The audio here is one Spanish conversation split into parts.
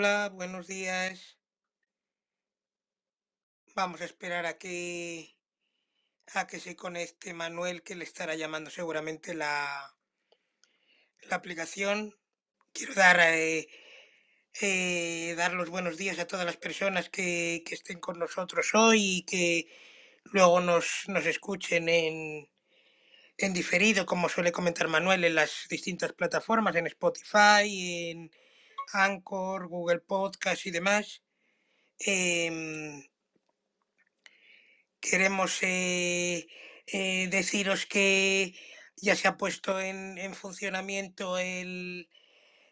Hola, buenos días. Vamos a esperar a que a que se conecte Manuel, que le estará llamando seguramente la, la aplicación. Quiero dar eh, eh, dar los buenos días a todas las personas que, que estén con nosotros hoy y que luego nos, nos escuchen en, en diferido, como suele comentar Manuel, en las distintas plataformas, en Spotify, en Anchor, Google Podcast y demás. Em, queremos eh, eh, deciros que ya se ha puesto en, en funcionamiento el,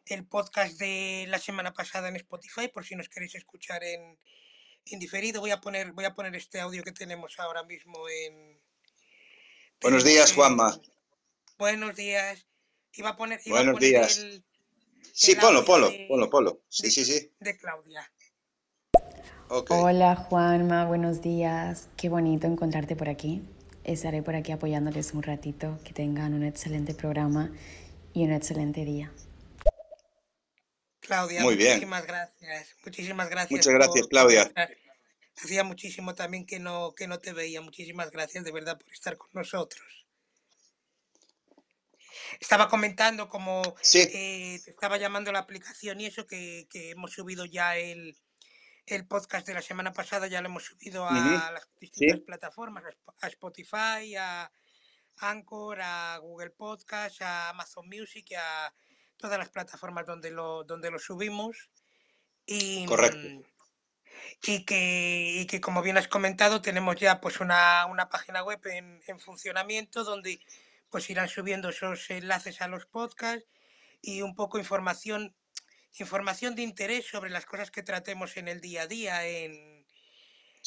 el podcast de la semana pasada en Spotify, por si nos queréis escuchar en, en diferido. Voy a poner, voy a poner este audio que tenemos ahora mismo en. Buenos días, Juanma. buenos días. Iba a poner, iba a Buenos poner días. el, Sí, el ponlo, ponlo, de, ponlo, ponlo. Sí, de, sí, sí. de Claudia. Ok. Hola Juanma, buenos días. Qué bonito encontrarte por aquí. Estaré por aquí apoyándoles un ratito. Que tengan un excelente programa y un excelente día. Claudia, Muy bien. muchísimas gracias. Muchísimas gracias Muchas gracias, por, Claudia. Hacía muchísimo también que no, que no te veía. Muchísimas gracias de verdad por estar con nosotros. Estaba comentando como Sí, eh, te estaba llamando la aplicación y eso que, que hemos subido ya el, el podcast de la semana pasada, ya lo hemos subido a las distintas sí, plataformas, a Sp- a Spotify, a Anchor, a Google Podcast, a Amazon Music a todas las plataformas donde lo, donde lo subimos. Y, correcto. mm, y que, y que como bien has comentado, tenemos ya pues una, una página web en, en funcionamiento donde pues irán subiendo esos enlaces a los podcasts y un poco información, información de interés sobre las cosas que tratemos en el día a día en,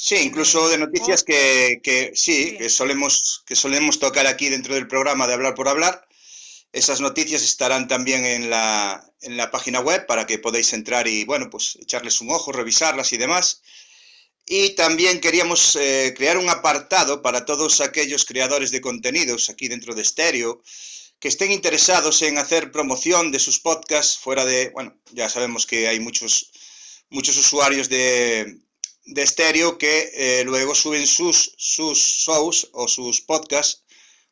Sí, incluso de noticias que, que sí, que solemos, que solemos tocar aquí dentro del programa de Hablar por Hablar. Esas noticias estarán también en la, en la página web para que podáis entrar y, bueno, pues echarles un ojo, revisarlas y demás. Y también queríamos eh, crear un apartado para todos aquellos creadores de contenidos aquí dentro de Stereo que estén interesados en hacer promoción de sus podcasts fuera de, bueno, ya sabemos que hay muchos, muchos usuarios de, de Stereo que eh, luego suben sus, sus shows o sus podcasts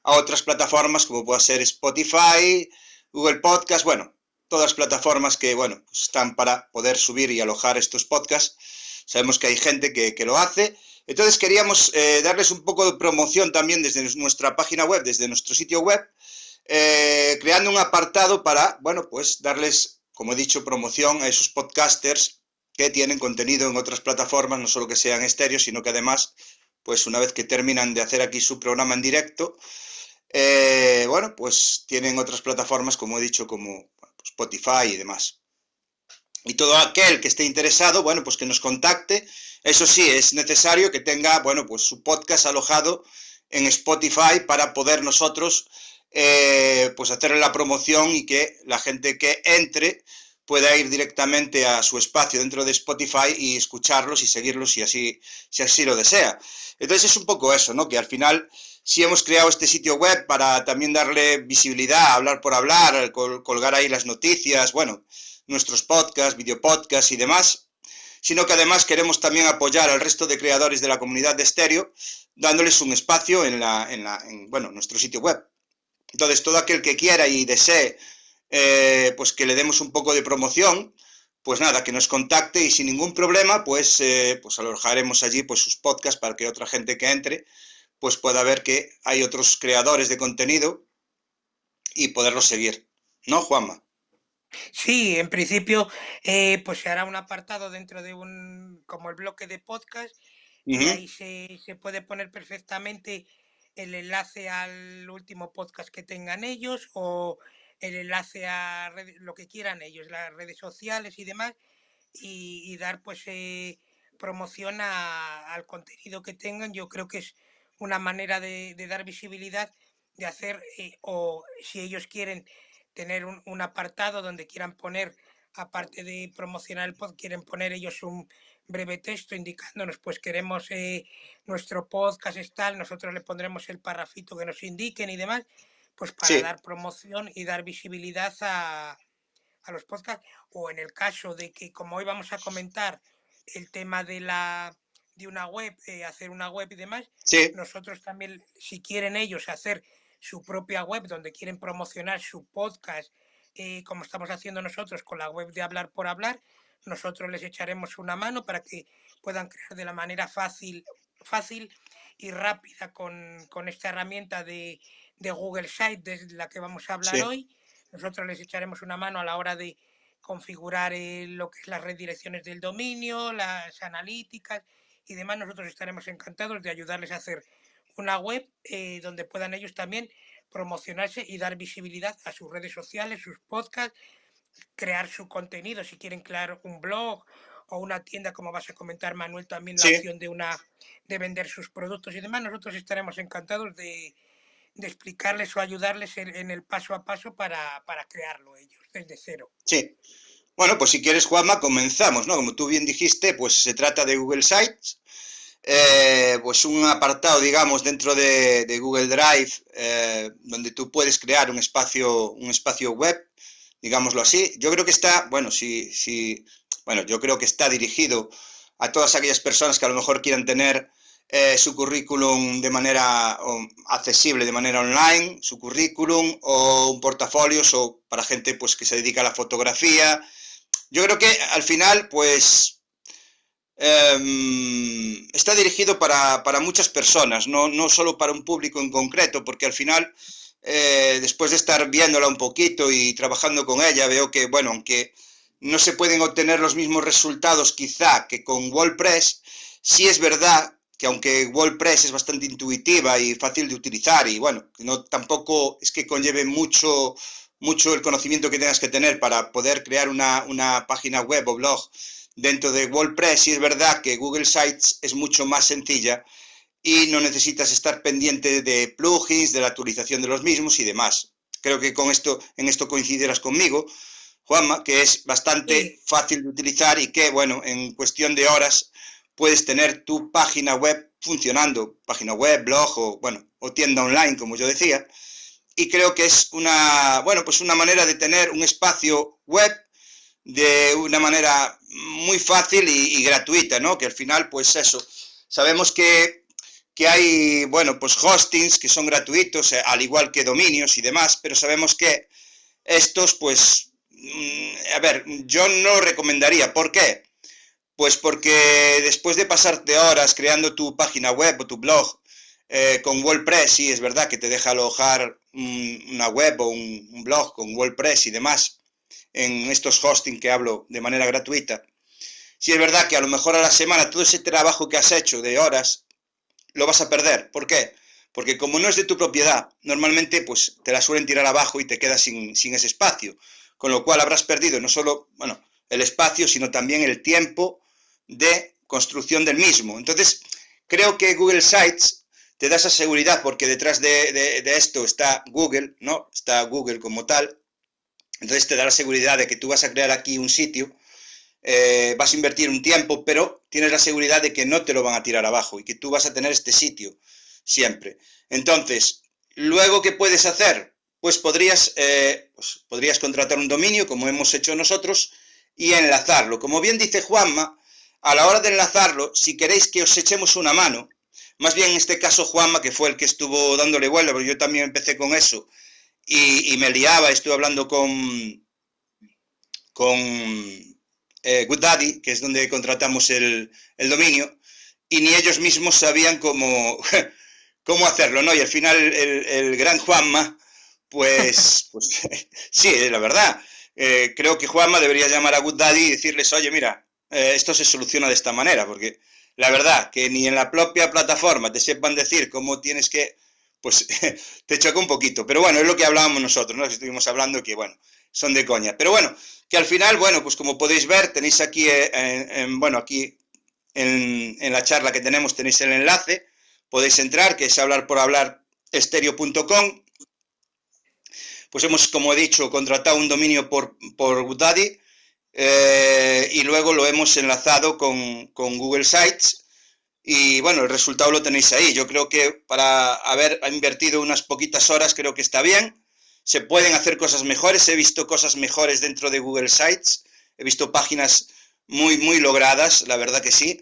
a otras plataformas como pueda ser Spotify, Google Podcast, bueno, todas las plataformas que, bueno, pues están para poder subir y alojar estos podcasts. Sabemos que hay gente que, que lo hace. Entonces queríamos eh, darles un poco de promoción también desde nuestra página web, desde nuestro sitio web, eh, creando un apartado para, bueno, pues darles, como he dicho, promoción a esos podcasters que tienen contenido en otras plataformas, no solo que sean estéreo, sino que además, pues una vez que terminan de hacer aquí su programa en directo, eh, bueno, pues tienen otras plataformas, como he dicho, como pues Spotify y demás. Y todo aquel que esté interesado, bueno, pues que nos contacte. Eso sí, es necesario que tenga, bueno, pues su podcast alojado en Spotify para poder nosotros, eh, pues hacerle la promoción y que la gente que entre pueda ir directamente a su espacio dentro de Spotify y escucharlos y seguirlos si así, si así lo desea. Entonces es un poco eso, ¿no? Que al final sí hemos creado este sitio web para también darle visibilidad, hablar por hablar, col colgar ahí las noticias, bueno, nuestros podcasts, videopodcasts y demás, sino que además queremos también apoyar al resto de creadores de la comunidad de estéreo, dándoles un espacio en, la, en, la, en bueno, nuestro sitio web. Entonces, todo aquel que quiera y desee, eh, pues que le demos un poco de promoción, pues nada, que nos contacte y sin ningún problema, pues, eh, pues alojaremos allí pues sus podcasts para que otra gente que entre, pues pueda ver que hay otros creadores de contenido y poderlos seguir. ¿No, Juanma? Sí, en principio, eh, pues se hará un apartado dentro de un, como el bloque de podcast, y ahí se, se puede poner perfectamente el enlace al último podcast que tengan ellos o el enlace a lo que quieran ellos, las redes sociales y demás, y, dar pues eh, promoción al contenido que tengan. Yo creo que es una manera de, dar visibilidad, de hacer, eh, o si ellos quieren tener un, apartado donde quieran poner, aparte de promocionar el podcast, quieren poner ellos un breve texto indicándonos, pues queremos eh, nuestro podcast es tal, nosotros le pondremos el parrafito que nos indiquen y demás, pues para dar promoción y dar visibilidad a, los podcasts, o en el caso de que, como hoy vamos a comentar el tema de la de una web, eh, hacer una web y demás, nosotros también, si quieren ellos hacer su propia web donde quieren promocionar su podcast, eh, como estamos haciendo nosotros con la web de Hablar por Hablar, nosotros les echaremos una mano para que puedan crear de la manera fácil, fácil y rápida con, con esta herramienta de, de Google Site, de la que vamos a hablar hoy. Nosotros les echaremos una mano a la hora de configurar eh, lo que es las redirecciones del dominio, las analíticas y demás. Nosotros estaremos encantados de ayudarles a hacer una web eh, donde puedan ellos también promocionarse y dar visibilidad a sus redes sociales, sus podcasts, crear su contenido, si quieren crear un blog o una tienda, como vas a comentar Manuel, también la opción de una de vender sus productos y demás. Nosotros estaremos encantados de, de explicarles o ayudarles en, el paso a paso para, crearlo ellos, desde cero. Sí. Bueno, pues si quieres, Juanma, comenzamos, ¿no? Como tú bien dijiste, pues se trata de Google Sites, eh, pues un apartado, digamos, dentro de, Google Drive, eh, donde tú puedes crear un espacio, un espacio web, digámoslo así. Yo creo que está, bueno, si, si, bueno, yo creo que está dirigido a todas aquellas personas que a lo mejor quieran tener eh, su currículum de manera accesible, de manera online, su currículum o un portafolio o para gente pues, que se dedica a la fotografía. Yo creo que al final, pues, em, está dirigido para, muchas personas, no, no, solo para un público en concreto, porque al final, eh, después de estar viéndola un poquito y trabajando con ella, veo que, bueno, aunque no se pueden obtener los mismos resultados quizá que con WordPress, sí es verdad que aunque WordPress es bastante intuitiva y fácil de utilizar y bueno, no tampoco es que conlleve mucho, mucho el conocimiento que tengas que tener para poder crear una, página web o blog dentro de WordPress, y es verdad que Google Sites es mucho más sencilla y no necesitas estar pendiente de plugins, de la actualización de los mismos y demás. Creo que con esto, en esto coincidirás conmigo, Juanma, que es bastante fácil de utilizar y que, bueno, en cuestión de horas puedes tener tu página web funcionando, página web, blog o, bueno, o tienda online, como yo decía. Y creo que es una, bueno, pues una manera de tener un espacio web de una manera muy fácil y, gratuita, ¿no? Que al final, pues eso, sabemos que, que, hay, bueno, pues hostings que son gratuitos, eh, al igual que dominios y demás, pero sabemos que estos, pues, mm, a ver, yo no recomendaría. ¿Por qué? Pues porque después de pasarte horas creando tu página web o tu blog eh, con WordPress, sí, es verdad que te deja alojar una web o un, blog con WordPress y demás en estos hosting que hablo de manera gratuita. Sí, es verdad que a lo mejor a la semana todo ese trabajo que has hecho de horas lo vas a perder. ¿Por qué? Porque como no es de tu propiedad, normalmente pues te la suelen tirar abajo y te quedas sin, sin ese espacio. Con lo cual habrás perdido no solo, bueno, el espacio, sino también el tiempo de construcción del mismo. Entonces, creo que Google Sites te da esa seguridad porque detrás de, esto está Google, ¿no? Está Google como tal. Entonces te da la seguridad de que tú vas a crear aquí un sitio, eh, vas a invertir un tiempo, pero tienes la seguridad de que no te lo van a tirar abajo y que tú vas a tener este sitio siempre. Entonces, luego, ¿qué puedes hacer? Pues podrías, eh, pues podrías contratar un dominio, como hemos hecho nosotros, y enlazarlo. Como bien dice Juanma, a la hora de enlazarlo, si queréis que os echemos una mano, más bien en este caso Juanma, que fue el que estuvo dándole vuelo, pero yo también empecé con eso, y, me liaba, estuve hablando con, con eh, GoodDaddy, que es donde contratamos el, dominio, y ni ellos mismos sabían cómo, cómo hacerlo, ¿no? Y al final el, gran Juanma, pues, pues sí, la verdad, eh, creo que Juanma debería llamar a GoodDaddy y decirles, oye, mira, eh, esto se soluciona de esta manera, porque la verdad que ni en la propia plataforma te sepan decir cómo tienes que, pues te choca un poquito. Pero bueno, es lo que hablábamos nosotros, ¿no? Estuvimos hablando que, bueno, son de coña. Pero bueno, que al final, bueno, pues como podéis ver, tenéis aquí, eh, bueno, aquí en, la charla que tenemos tenéis el enlace, podéis entrar, que es hablar por hablar estereo.com. Pues hemos, como he dicho, contratado un dominio por, por eh, y luego lo hemos enlazado con, Google Sites y bueno, el resultado lo tenéis ahí. Yo creo que para haber invertido unas poquitas horas creo que está bien. Se pueden hacer cosas mejores. He visto cosas mejores dentro de Google Sites. He visto páginas muy, muy logradas, la verdad que sí.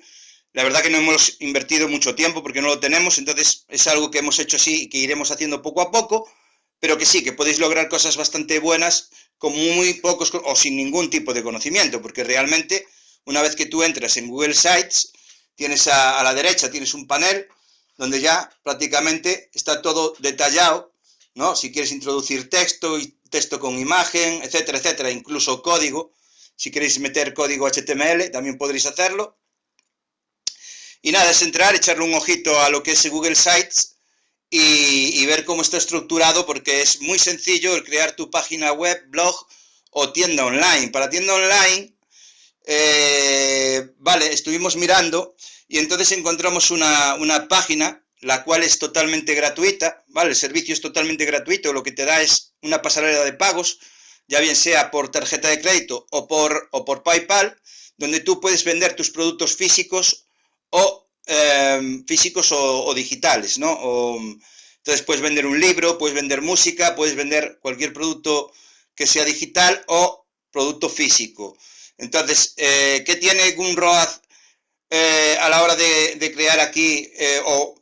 La verdad que no hemos invertido mucho tiempo porque no lo tenemos, entonces es algo que hemos hecho así y que iremos haciendo poco a poco, pero que sí, que podéis lograr cosas bastante buenas con muy pocos o sin ningún tipo de conocimiento, porque realmente una vez que tú entras en Google Sites, tienes a, la derecha, tienes un panel donde ya prácticamente está todo detallado, ¿no? Si quieres introducir texto y texto con imagen, etcétera, etcétera, incluso código, si queréis meter código HTML, también podréis hacerlo. Y nada, es entrar, echarle un ojito a lo que es Google Sites y, ver cómo está estructurado, porque es muy sencillo el crear tu página web, blog o tienda online. Para tienda online, eh, vale, estuvimos mirando y entonces encontramos una, una, página, la cual es totalmente gratuita, ¿vale? El servicio es totalmente gratuito, lo que te da es una pasarela de pagos, ya bien sea por tarjeta de crédito o por, o por PayPal, donde tú puedes vender tus productos físicos o Em, físicos o, digitales, ¿no? entonces puedes vender un libro, puedes vender música, puedes vender cualquier producto que sea digital o producto físico. Entonces, eh, ¿qué tiene Gumroad eh, a la hora de, crear aquí eh, o,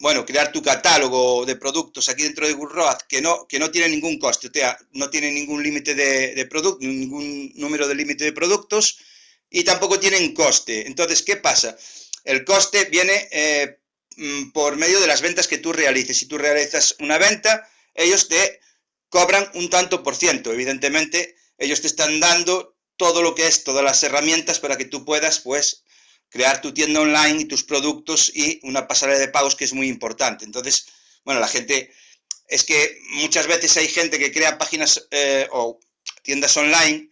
bueno, crear tu catálogo de productos aquí dentro de Gumroad que no, que no tiene ningún coste, o sea, no tiene ningún límite de, de productos, ningún número de límite de productos y tampoco tienen coste. Entonces, ¿qué pasa? El coste viene mm, por medio de las ventas que tú realices. Si tú realizas una venta, ellos te cobran un tanto por ciento. Evidentemente, ellos te están dando todo lo que es, todas las herramientas para que tú puedas, pues, crear tu tienda online y tus productos y una pasarela de pagos que es muy importante. Entonces, bueno, la gente, es que muchas veces hay gente que crea páginas eh, o tiendas online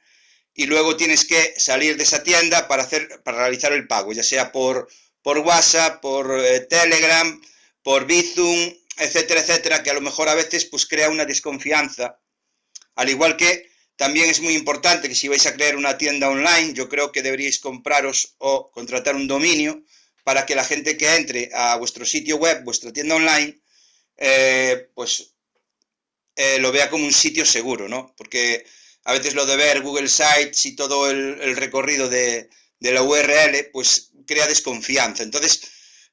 y luego tienes que salir de esa tienda para, hacer, para realizar el pago, ya sea por, por WhatsApp, por eh, Telegram, por Bizum, etcétera, etcétera, que a lo mejor a veces pues crea una desconfianza. Al igual que también es muy importante que si vais a crear una tienda online, yo creo que deberíais compraros o contratar un dominio para que la gente que entre a vuestro sitio web, vuestra tienda online, eh, pues eh, lo vea como un sitio seguro, ¿no? Porque a veces lo de ver Google Sites y todo el, recorrido de, la URL, pues crea desconfianza. Entonces,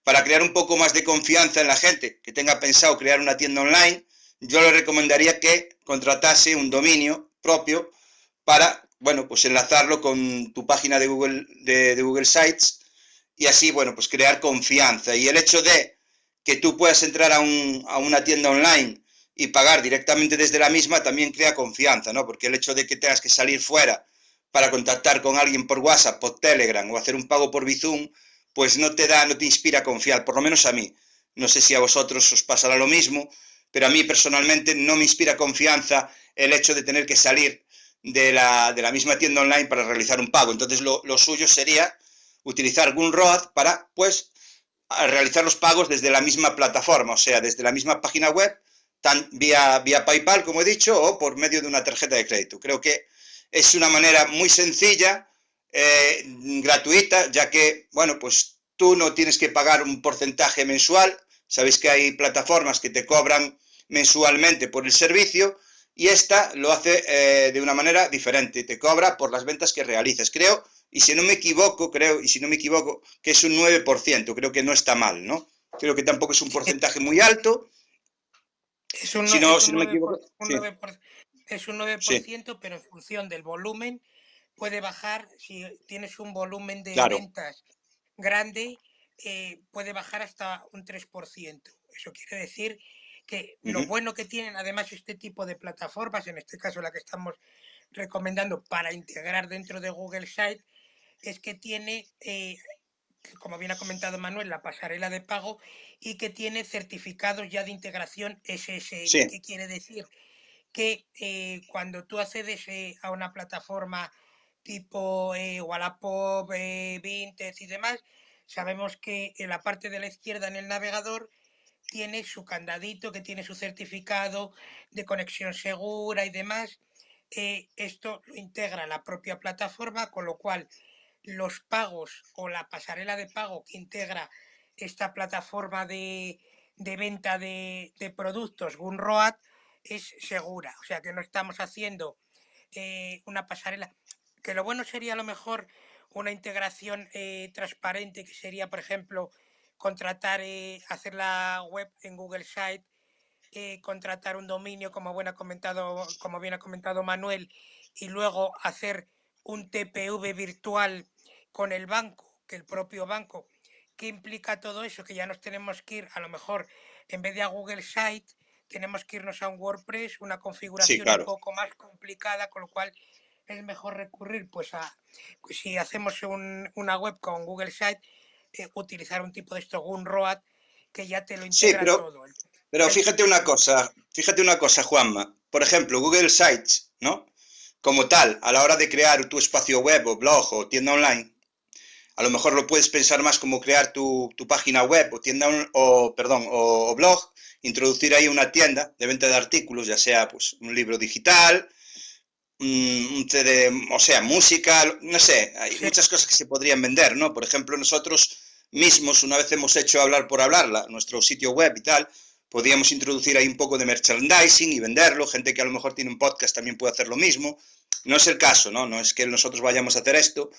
para crear un poco más de confianza en la gente que tenga pensado crear una tienda online, yo le recomendaría que contratase un dominio propio para, bueno, pues enlazarlo con tu página de Google, de, Google Sites y así, bueno, pues crear confianza. Y el hecho de que tú puedas entrar a, a una tienda online y pagar directamente desde la misma también crea confianza, ¿no? Porque el hecho de que tengas que salir fuera para contactar con alguien por WhatsApp, por Telegram o hacer un pago por Bizum, pues no te da, no te inspira a confiar, por lo menos a mí. No sé si a vosotros os pasará lo mismo, pero a mí personalmente no me inspira confianza el hecho de tener que salir de la, de la misma tienda online para realizar un pago. Entonces lo, suyo sería utilizar Gunroad para, pues, realizar los pagos desde la misma plataforma, o sea, desde la misma página web vía, vía PayPal, como he dicho, o por medio de una tarjeta de crédito. Creo que es una manera muy sencilla, eh, gratuita, ya que, bueno, pues tú no tienes que pagar un porcentaje mensual. Sabéis que hay plataformas que te cobran mensualmente por el servicio y esta lo hace eh, de una manera diferente, te cobra por las ventas que realices. Creo, y si no me equivoco, creo, y si no me equivoco, que es un 9%, creo que no está mal, ¿no? Creo que tampoco es un porcentaje muy alto Es un, si no, si no me equivoco. Un 9%, es un 9%, pero en función del volumen puede bajar, si tienes un volumen de ventas grande, eh, puede bajar hasta un 3%. Eso quiere decir que lo bueno que tienen además este tipo de plataformas, en este caso la que estamos recomendando para integrar dentro de Google Site, es que tiene, eh, como bien ha comentado Manuel, la pasarela de pago y que tiene certificados ya de integración SSL. ¿Qué quiere decir? Que eh, cuando tú accedes a una plataforma tipo Wallapop, Vinted y demás, Sabemos que en la parte de la izquierda en el navegador tiene su candadito, que tiene su certificado de conexión segura y demás. Eh, esto lo integra la propia plataforma, con lo cual los pagos o la pasarela de pago que integra esta plataforma de, venta de, productos Gunroad es segura. O sea que no estamos haciendo eh, una pasarela. Que lo bueno sería a lo mejor una integración eh, transparente que sería, por ejemplo, contratar, eh, hacer la web en Google Site, eh, contratar un dominio, como, bien ha comentado, como bien ha comentado Manuel, y luego hacer un TPV virtual con el banco, que el propio banco. ¿Qué implica todo eso? Que ya nos tenemos que ir, a lo mejor, en vez de a Google Site, tenemos que irnos a un WordPress, una configuración un poco más complicada, con lo cual es mejor recurrir pues a pues, si hacemos una web con Google Site eh, utilizar un tipo de esto Gunroad que ya te lo integra pero, todo. Pero fíjate una cosa, fíjate una cosa, Juanma. Por ejemplo, Google Sites, ¿no? Como tal, a la hora de crear tu espacio web o blog o tienda online, a lo mejor lo puedes pensar más como crear tu, página web o tienda o perdón o, blog, introducir ahí una tienda de venta de artículos, ya sea pues un libro digital, un CD, o sea, música, no sé, hay muchas cosas que se podrían vender, ¿no? Por ejemplo, nosotros mismos, una vez hemos hecho hablar por hablarla, nuestro sitio web y tal, podríamos introducir ahí un poco de merchandising y venderlo, gente que a lo mejor tiene un podcast también puede hacer lo mismo. No es el caso, ¿no? No es que nosotros vayamos a hacer esto,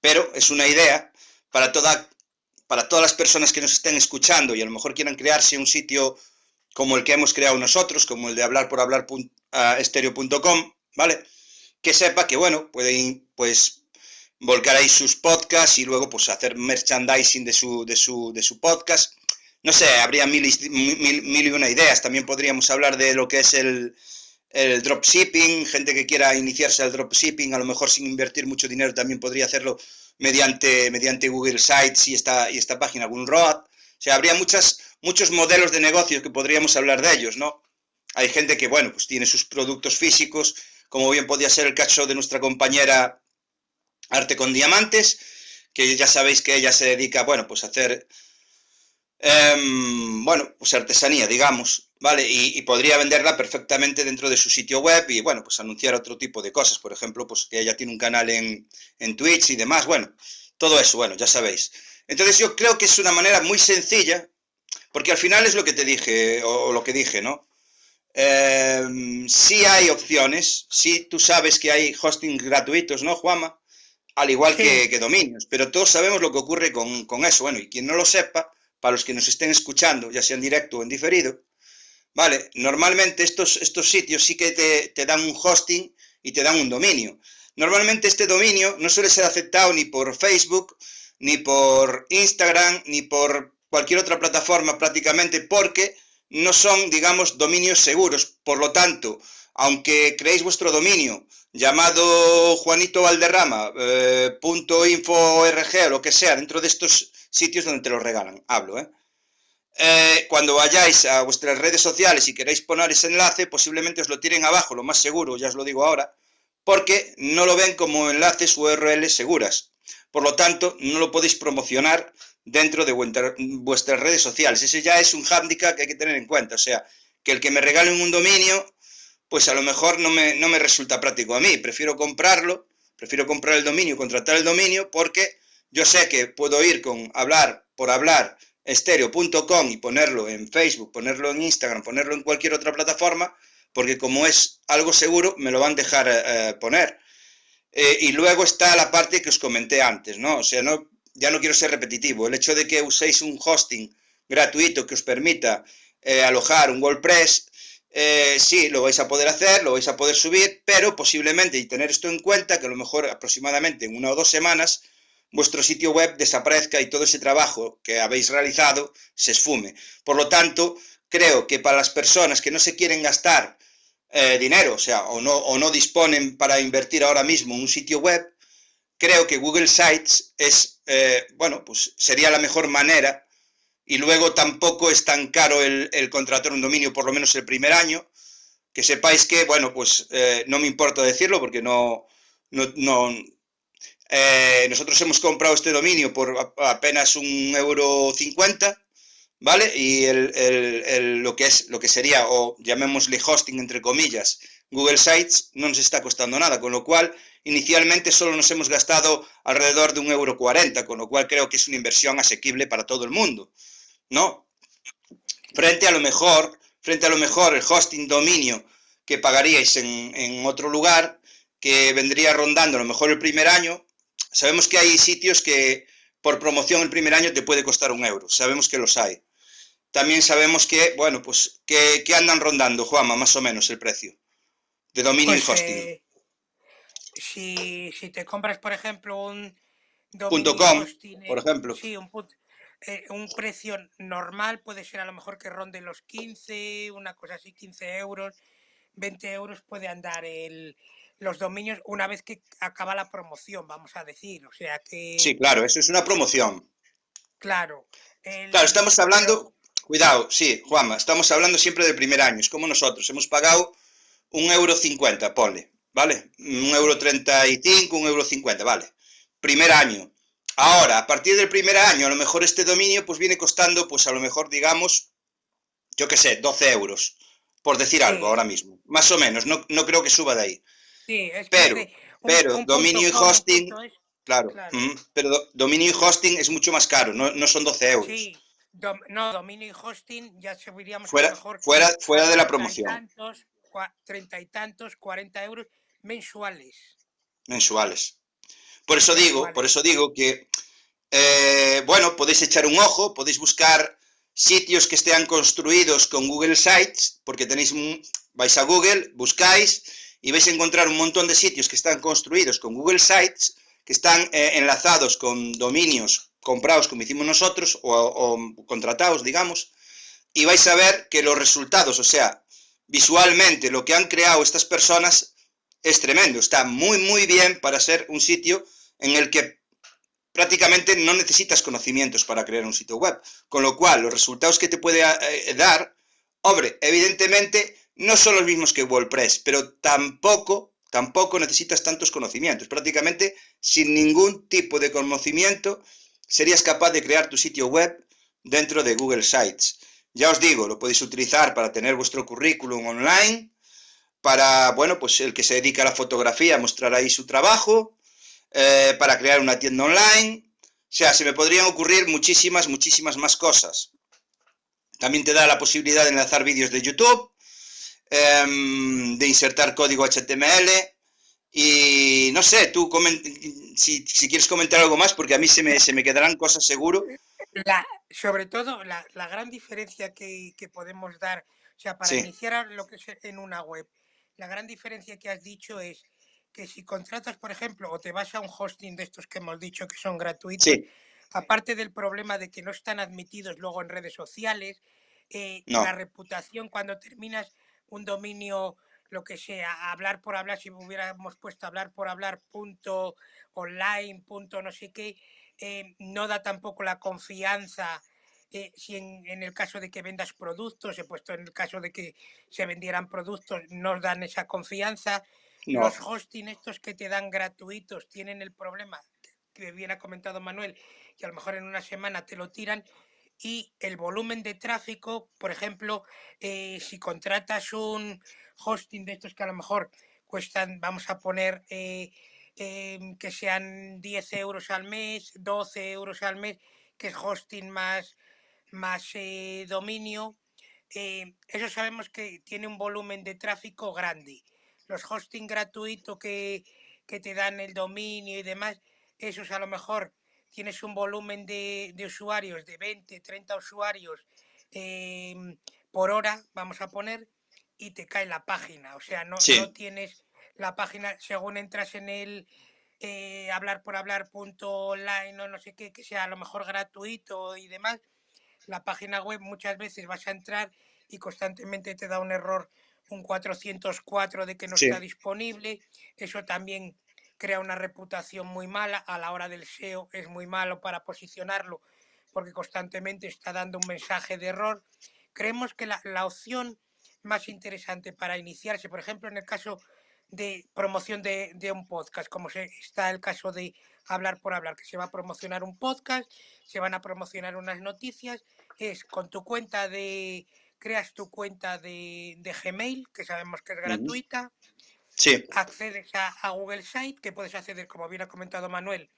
pero es una idea para toda para todas las personas que nos estén escuchando y a lo mejor quieran crearse un sitio como el que hemos creado nosotros, como el de hablar por hablar estereo.com, ¿vale? que sepa que, bueno, pueden pues volcar ahí sus podcasts y luego pues hacer merchandising de su, de su, de su podcast. No sé, habría mil, mil, y una ideas. También podríamos hablar de lo que es el, el dropshipping, gente que quiera iniciarse al dropshipping, a lo mejor sin invertir mucho dinero, también podría hacerlo mediante, mediante Google Sites y esta, y esta página, Gunroad. O sea, habría muchas, muchos modelos de negocios que podríamos hablar de ellos, ¿no? Hay gente que, bueno, pues tiene sus productos físicos como bien podía ser el caso de nuestra compañera Arte con Diamantes, que ya sabéis que ella se dedica, bueno, pues a hacer, em, bueno, pues artesanía, digamos, ¿vale? Y, podría venderla perfectamente dentro de su sitio web y, bueno, pues anunciar otro tipo de cosas, por ejemplo, pues que ella tiene un canal en, en Twitch y demás, bueno, todo eso, bueno, ya sabéis. Entonces yo creo que es una manera muy sencilla, porque al final es lo que te dije, o lo que dije, ¿no? Eh, sí hay opciones, sí tú sabes que hay hosting gratuitos, ¿no, Juama? Al igual que, dominios, pero todos sabemos lo que ocurre con, eso. Bueno, y quien no lo sepa, para los que nos estén escuchando, ya sea en directo o en diferido, ¿vale? Normalmente estos, estos sitios sí que te, te dan un hosting y te dan un dominio. Normalmente este dominio no suele ser aceptado ni por Facebook, ni por Instagram, ni por cualquier otra plataforma prácticamente, porque no son, digamos, dominios seguros. Por lo tanto, aunque creéis vuestro dominio llamado Juanito Valderrama, eh, o lo que sea, dentro de estos sitios donde te lo regalan, hablo, ¿eh? ¿eh? cuando vayáis a vuestras redes sociales y queréis poner ese enlace, posiblemente os lo tiren abajo, lo más seguro, ya os lo digo ahora, porque no lo ven como enlaces URL seguras. Por lo tanto, no lo podéis promocionar dentro de vuestras redes sociales. Ese ya es un hándicap que hay que tener en cuenta. O sea, que el que me regalen un dominio, pues a lo mejor no me, no me resulta práctico a mí. Prefiero comprarlo, prefiero comprar el dominio, contratar el dominio, porque yo sé que puedo ir con hablar por hablar estéreo.com y ponerlo en Facebook, ponerlo en Instagram, ponerlo en cualquier otra plataforma, porque como es algo seguro, me lo van a dejar eh, eh, poner. Eh, y luego está la parte que os comenté antes, ¿no? O sea, no, ya no quiero ser repetitivo, el hecho de que uséis un hosting gratuito que os permita alojar un WordPress, eh, sí, lo vais a poder hacer, lo vais a poder subir, pero posiblemente, y tener esto en cuenta, que a lo mejor aproximadamente en una o dos semanas, vuestro sitio web desaparezca y todo ese trabajo que habéis realizado se esfume. Por lo tanto, creo que para las personas que no se quieren gastar eh, dinero, o sea, o no, disponen para invertir ahora mismo en un sitio web, creo que Google Sites es, eh, bueno, pues sería la mejor manera y luego tampoco es tan caro el, contratar un dominio, por lo menos el primer año, que sepáis que, bueno, pues eh, no me importa decirlo porque no, no, eh, nosotros hemos comprado este dominio por apenas un euro cincuenta, ¿vale? Y lo, que es, lo que sería, o llamémosle hosting entre comillas, Google Sites, no nos está costando nada, con lo cual inicialmente solo nos hemos gastado alrededor de un euro cuarenta, con lo cual creo que es una inversión asequible para todo el mundo. ¿No? Frente a lo mejor, frente a lo mejor el hosting dominio que pagaríais en, otro lugar, que vendría rondando a lo mejor el primer año, sabemos que hay sitios que por promoción el primer año te puede costar un euro, sabemos que los hay. También sabemos que, bueno, pues, que, andan rondando, Juanma, más o menos el precio de dominio y pues, hosting. Eh, si, te compras, por ejemplo, un dominio .com, por ejemplo. Sí, un, eh, un precio normal puede ser a lo mejor que ronde los 15, una cosa así, 15 euros, 20 euros puede andar el, los dominios una vez que acaba la promoción, vamos a decir. O sea que. Sí, claro, eso es una promoción. Claro. Claro, estamos hablando. Cuidado, sí, Juanma, estamos hablando siempre del primer año. Es como nosotros, hemos pagado un euro cincuenta, ponle, ¿vale? Un euro treinta y cinco, un euro cincuenta, vale. Primer año. Ahora, a partir del primer año, a lo mejor este dominio pues viene costando, pues a lo mejor, digamos, yo qué sé, 12 euros, por decir algo ahora mismo. Más o menos, no, no creo que suba de ahí. Sí, es pero, pero dominio y hosting, claro, pero dominio y hosting es mucho más caro, no, no son 12 euros. Sí, no, dominio y hosting ya subiríamos fuera, a lo mejor fuera, fuera de la promoción. Treinta y tantos, 40 euros mensuales. Mensuales. Por eso digo, por eso digo que, eh, bueno, podéis echar un ojo, podéis buscar sitios que estén construidos con Google Sites, porque tenéis, vais a Google, buscáis y vais a encontrar un montón de sitios que están construidos con Google Sites, que están eh, enlazados con dominios comprados como hicimos nosotros o, o contratados, digamos, y vais a ver que los resultados, o sea, visualmente lo que han creado estas personas es tremendo, está muy, muy bien para ser un sitio en el que prácticamente no necesitas conocimientos para crear un sitio web. Con lo cual, los resultados que te puede eh, dar, hombre, evidentemente no son los mismos que WordPress, pero tampoco, tampoco necesitas tantos conocimientos. Prácticamente sin ningún tipo de conocimiento serías capaz de crear tu sitio web dentro de Google Sites. Ya os digo, lo podéis utilizar para tener vuestro currículum online, para, bueno, pues el que se dedica a la fotografía mostrar ahí su trabajo, eh, para crear una tienda online. O sea, se me podrían ocurrir muchísimas, muchísimas más cosas. También te da la posibilidad de enlazar vídeos de YouTube, em, de insertar código HTML. Y no sé, tú si, si, quieres comentar algo más, porque a mí se me, se me quedarán cosas seguro. La, sobre todo, la, la gran diferencia que, que, podemos dar, o sea, para iniciar lo que es en una web, la gran diferencia que has dicho es que si contratas, por ejemplo, o te vas a un hosting de estos que hemos dicho que son gratuitos, aparte del problema de que no están admitidos luego en redes sociales, eh, la reputación cuando terminas un dominio, lo que sea, hablar por hablar, si hubiéramos puesto hablar por hablar punto online, punto no sé qué, eh, no da tampoco la confianza si en, el caso de que vendas productos, he puesto en el caso de que se vendieran productos, nos dan esa confianza. Los hosting estos que te dan gratuitos tienen el problema que bien ha comentado Manuel, que a lo mejor en una semana te lo tiran y el volumen de tráfico, por ejemplo, eh, si contratas un hosting de estos que a lo mejor cuestan, vamos a poner eh, em, que sean 10 euros al mes, 12 euros al mes, que es hosting más más eh, dominio, eh, eso sabemos que tiene un volumen de tráfico grande. Los hosting gratuitos que, te dan el dominio y demás, esos a lo mejor tienes un volumen de, usuarios de 20, 30 usuarios em, por hora, vamos a poner, y te cae la página. O sea, no, Sí. no tienes la página, según entras en el eh, hablar por hablar punto online o no sé qué, que sea a lo mejor gratuito y demás, la página web muchas veces vas a entrar y constantemente te da un error, un 404 de que no Sí. está disponible. Eso también crea una reputación muy mala. A la hora del SEO es muy malo para posicionarlo porque constantemente está dando un mensaje de error. Creemos que la, la opción más interesante para iniciarse, por ejemplo, en el caso de promoción de, de un podcast, como se, está el caso de hablar por hablar, que se va a promocionar un podcast, se van a promocionar unas noticias, es con tu cuenta de, creas tu cuenta de, de Gmail, que sabemos que es gratuita, Sí, accedes a, a Google Site, que puedes acceder, como bien ha comentado Manuel,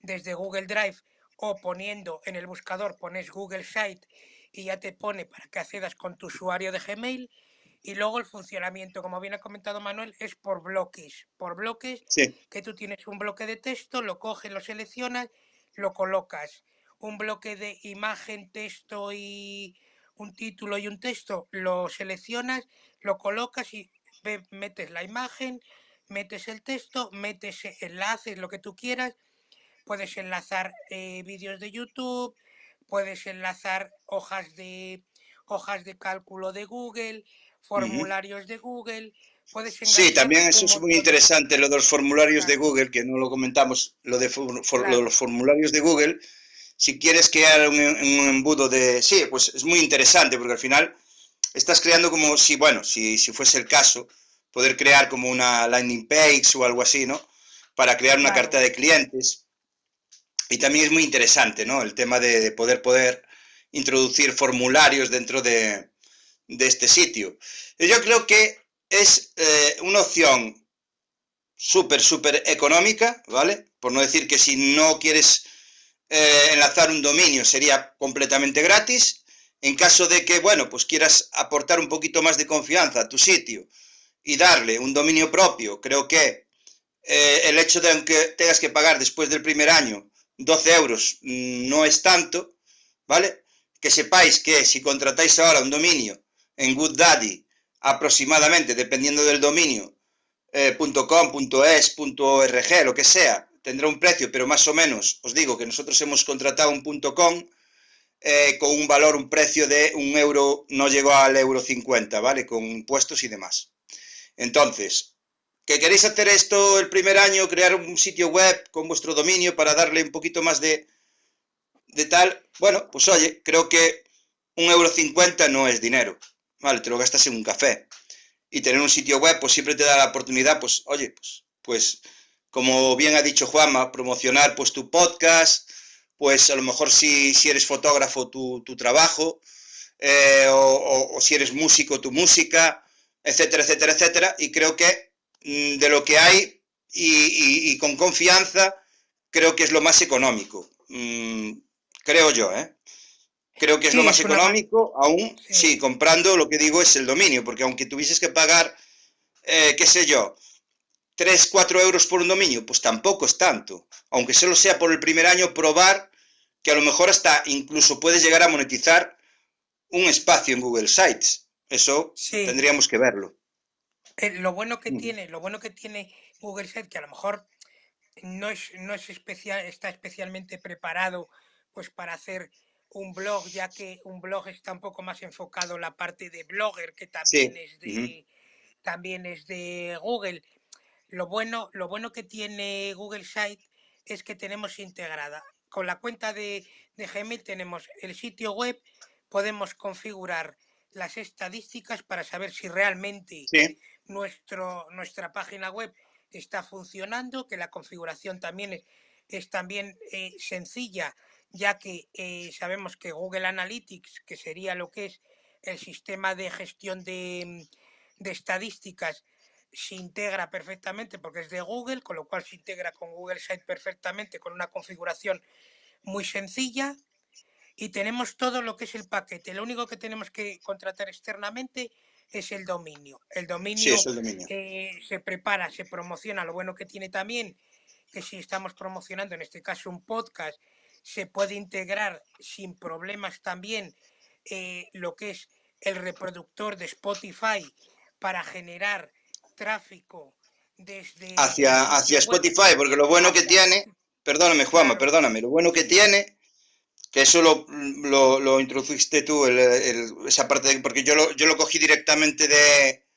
desde Google Drive o poniendo en el buscador, pones Google Site y ya te pone para que accedas con tu usuario de Gmail. Y luego el funcionamiento, como bien ha comentado Manuel, es por bloques. Por bloques sí, que tú tienes un bloque de texto, lo coges, lo seleccionas, lo colocas. Un bloque de imagen, texto y un título y un texto, lo seleccionas, lo colocas y metes la imagen, metes el texto, metes enlaces, lo que tú quieras. Puedes enlazar eh, vídeos de YouTube, puedes enlazar hojas de hojas de cálculo de Google, formularios de Google. Puedes Sí, también eso es muy interesante, lo de los formularios de. Google, que no lo comentamos, lo de, for- for- lo de Claro. los formularios de Google. Si quieres crear un, un embudo de... Sí, pues es muy interesante, porque al final estás creando como si, bueno, si, si fuese el caso, poder crear como una landing page o algo así, ¿no? Para crear una Claro. carta de clientes. Y también es muy interesante, ¿no? El tema de, de poder, poder introducir formularios dentro de, de este sitio. Yo creo que es eh, una opción súper, súper económica, ¿vale? Por no decir que si no quieres eh, enlazar un dominio sería completamente gratis. En caso de que, bueno, pues quieras aportar un poquito más de confianza a tu sitio y darle un dominio propio, creo que eh, el hecho de que tengas que pagar después del primer año 12 euros mm, no es tanto, ¿vale? Que sepáis que si contratáis ahora un dominio en GoodDaddy, aproximadamente, dependiendo del dominio, eh, .com, .es, .org, lo que sea, tendrá un precio, pero más o menos, os digo que nosotros hemos contratado un .com eh, con un valor, un precio de un euro, no llegó al euro 50, ¿vale? Con impuestos y demás. Entonces, que queréis hacer esto el primer año, crear un sitio web con vuestro dominio para darle un poquito más de, de tal, bueno, pues oye, creo que un euro 50 no es dinero, ¿vale? Te lo gastas en un café. Y tener un sitio web, pues siempre te da la oportunidad, pues, oye, pues, pues, como bien ha dicho Juanma, promocionar pues tu podcast, pues a lo mejor si, si eres fotógrafo, tu, tu trabajo, eh, o, si eres músico, tu música, etcétera, etcétera, etcétera. Y creo que mm, de lo que hay y, con confianza, creo que es lo más económico. Mm, creo yo, ¿eh? Creo que es Sí, lo más es una- económico, aún, Sí. sí, comprando lo que digo es el dominio, porque aunque tuvieses que pagar, eh, qué sé yo, 3, 4 euros por un dominio, pues tampoco es tanto. Aunque solo sea por el primer año, probar que a lo mejor hasta incluso puedes llegar a monetizar un espacio en Google Sites. Eso Sí. tendríamos que verlo. Eh, lo bueno que Mm. tiene, lo bueno que tiene Google Site, que a lo mejor no es, no es especial, está especialmente preparado pues para hacer un blog, ya que un blog está un poco más enfocado en la parte de blogger, que también es de también es de Google. Lo bueno, lo bueno que tiene Google Site es que tenemos integrada. Con la cuenta de, de Gmail tenemos el sitio web, podemos configurar las estadísticas para saber si realmente Sí, nuestro, nuestra página web está funcionando, que la configuración también es, es también eh, sencilla, ya que eh, sabemos que Google Analytics, que sería lo que es el sistema de gestión de, mm, de estadísticas, se integra perfectamente porque es de Google, con lo cual se integra con Google Site perfectamente con una configuración muy sencilla y tenemos todo lo que es el paquete. Lo único que tenemos que contratar externamente es el dominio. El sí, dominio es el dominio. eh, se prepara, se promociona. Lo bueno que tiene también que si estamos promocionando, en este caso un podcast, se puede integrar sin problemas también eh, lo que es el reproductor de Spotify para generar tráfico desde... Hacia, hacia Spotify, porque lo bueno que tiene, perdóname Juanma, perdóname, lo bueno que tiene, que eso lo, lo, introduciste tú, esa parte, de, porque yo lo, yo lo cogí directamente de,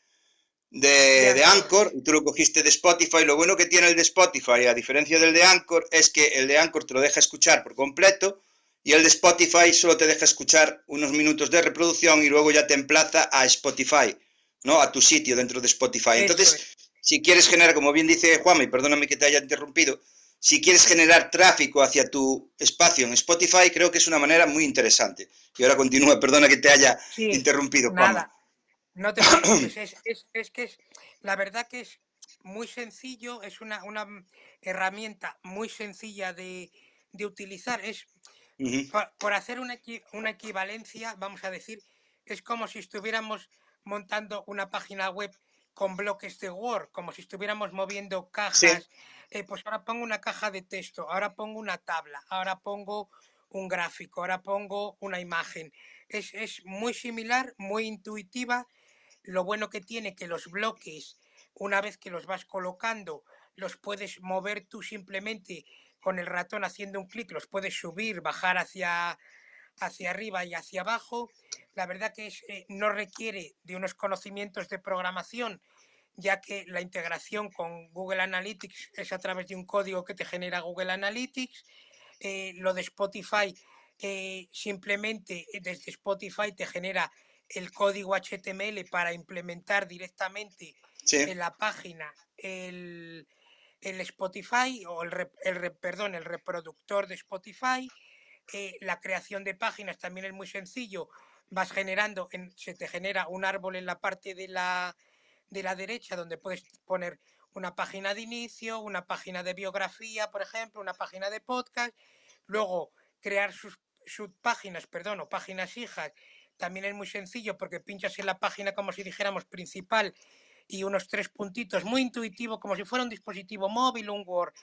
de, de, Anchor y tú lo cogiste de Spotify. Lo bueno que tiene el de Spotify, a diferencia del de Anchor, es que el de Anchor te lo deja escuchar por completo y el de Spotify solo te deja escuchar unos minutos de reproducción y luego ya te emplaza a Spotify, ¿no? A tu sitio dentro de Spotify. Entonces, si quieres generar, como bien dice Juan, y perdóname que te haya interrumpido, si quieres generar tráfico hacia tu espacio en Spotify, creo que es una manera muy interesante. Y ahora continúa, perdona que te haya interrumpido, Juan. Nada, no te preocupes, es, que es, la verdad que es muy sencillo, es una, una herramienta muy sencilla de, de utilizar. Es, por, hacer una, una equivalencia, vamos a decir, es como si estuviéramos montando una página web con bloques de Word, como si estuviéramos moviendo cajas. Eh, pues ahora pongo una caja de texto, ahora pongo una tabla, ahora pongo un gráfico, ahora pongo una imagen. Es, es muy similar, muy intuitiva. Lo bueno que tiene que los bloques, una vez que los vas colocando, los puedes mover tú simplemente con el ratón haciendo un clic los puedes subir, bajar hacia, hacia arriba y hacia abajo. La verdad que eh, no requiere de unos conocimientos de programación, ya que la integración con Google Analytics es a través de un código que te genera Google Analytics. Eh, lo de Spotify, eh, simplemente desde Spotify te genera el código HTML para implementar directamente en la página el, el Spotify o el, el, perdón, el reproductor de Spotify. Eh, la creación de páginas también es muy sencillo. Vas generando, en, se te genera un árbol en la parte de la, de la derecha donde puedes poner una página de inicio, una página de biografía, por ejemplo, una página de podcast. Luego, crear sus subpáginas, perdón, o páginas hijas, también es muy sencillo porque pinchas en la página como si dijéramos principal y unos tres puntitos, muy intuitivo, como si fuera un dispositivo móvil, un Word,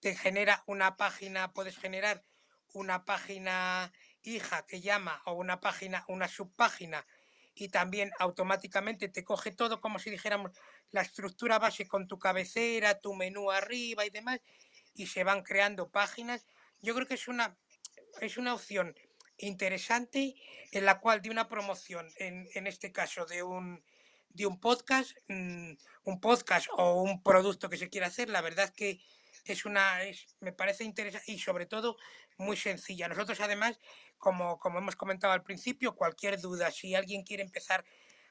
te genera una página, puedes generar una página hija que llama o una página, una subpágina y también automáticamente te coge todo como si dijéramos la estructura base con tu cabecera, tu menú arriba y demás y se van creando páginas. Yo creo que es una, es una opción interesante en la cual de una promoción, en, en este caso de un, de un podcast, mm, un podcast o un producto que se quiera hacer, la verdad es que es una, es, me parece interesante y sobre todo muy sencilla. Nosotros además, como, como hemos comentado al principio, cualquier duda, si alguien quiere empezar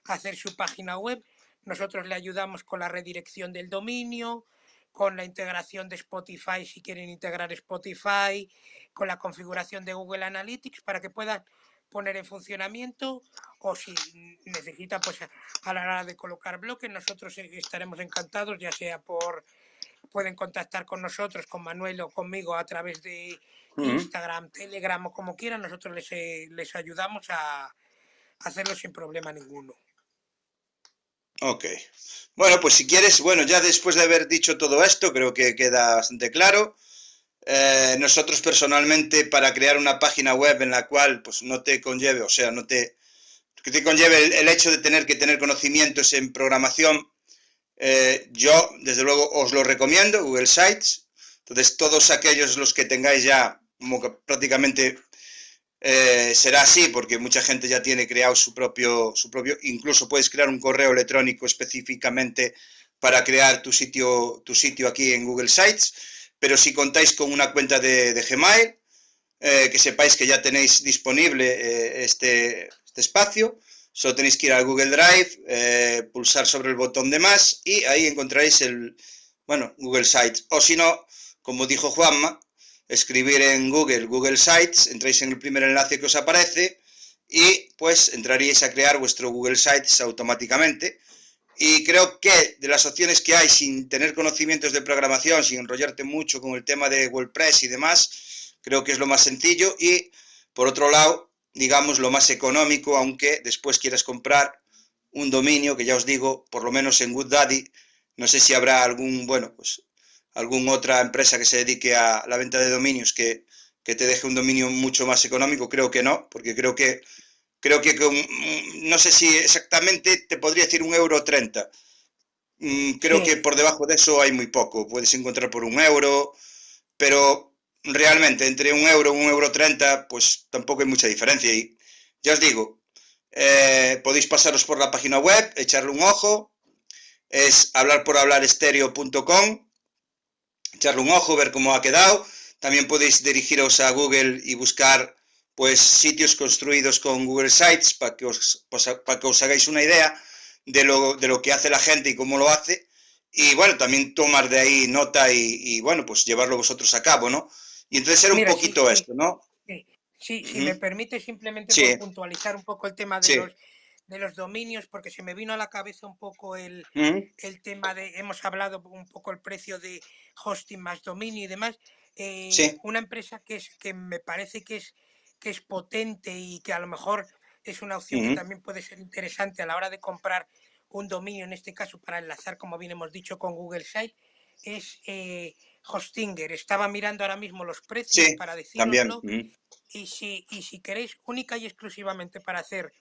a hacer su página web, nosotros le ayudamos con la redirección del dominio, con la integración de Spotify si quieren integrar Spotify, con la configuración de Google Analytics para que puedan poner en funcionamiento o si necesita pues a la hora de colocar bloques nosotros e, estaremos encantados ya sea por pueden contactar con nosotros con Manuel o conmigo a través de Instagram Telegram o como quieran nosotros les, eh, les ayudamos a hacerlo sin problema ninguno Ok. Bueno, pues si quieres, bueno, ya después de haber dicho todo esto, creo que queda bastante claro. Eh, nosotros personalmente para crear una página web en la cual pues no te conlleve, o sea, no te, que te conlleve el, hecho de tener que tener conocimientos en programación, eh, yo desde luego os lo recomiendo, Google Sites. Entonces todos aquellos los que tengáis ya, como que prácticamente eh, será así, porque mucha gente ya tiene creado su propio, su propio, incluso puedes crear un correo electrónico específicamente para crear tu sitio, tu sitio aquí en Google Sites pero si contáis con una cuenta de, Gmail, eh, que sepáis que ya tenéis disponible eh, este, este, espacio, solo tenéis que ir a Google Drive, pulsar sobre el botón de más y ahí encontraréis el, bueno, Google Sites. O si no, como dijo Juanma, escribir en Google Google Sites, entráis en el primer enlace que os aparece y pues entraríais a crear vuestro Google Sites automáticamente. Y creo que de las opciones que hay sin tener conocimientos de programación, sin enrollarte mucho con el tema de WordPress y demás, creo que es lo más sencillo. Y por otro lado, digamos, lo más económico, aunque después quieras comprar un dominio, que ya os digo, por lo menos en GoodDaddy, no sé si habrá algún, bueno, pues alguna otra empresa que se dedique a la venta de dominios que, que te deje un dominio mucho más económico, creo que no, porque creo que creo que con, mm, no sé si exactamente te podría decir un euro treinta. Mm, creo Sí. que por debajo de eso hay muy poco. Puedes encontrar por un euro, pero realmente entre un euro y un euro treinta, pues tampoco hay mucha diferencia. Y ya os digo, eh, podéis pasaros por la página web, echarle un ojo. Es hablarporhablarestereo.com. Echarle un ojo, ver cómo ha quedado. También podéis dirigiros a Google y buscar pues sitios construidos con Google Sites para que os, pues, para que os hagáis una idea de lo, de lo que hace la gente y cómo lo hace. Y bueno, también tomar de ahí nota y, y, bueno, pues llevarlo vosotros a cabo, ¿no? Y entonces era un Mira, poquito sí. esto, ¿no? Sí, si me permite simplemente Sí. puntualizar un poco el tema de, los, de los dominios, porque se me vino a la cabeza un poco el, el tema de, hemos hablado un poco el precio de hosting más dominio y demás. eh, Sí. Una empresa que es que me parece que es que es potente y que a lo mejor es una opción que también puede ser interesante a la hora de comprar un dominio, en este caso para enlazar, como bien hemos dicho, con Google Site, es eh, Hostinger. Estaba mirando ahora mismo los precios Sí, para ujú. y si, y si queréis única y exclusivamente para hacer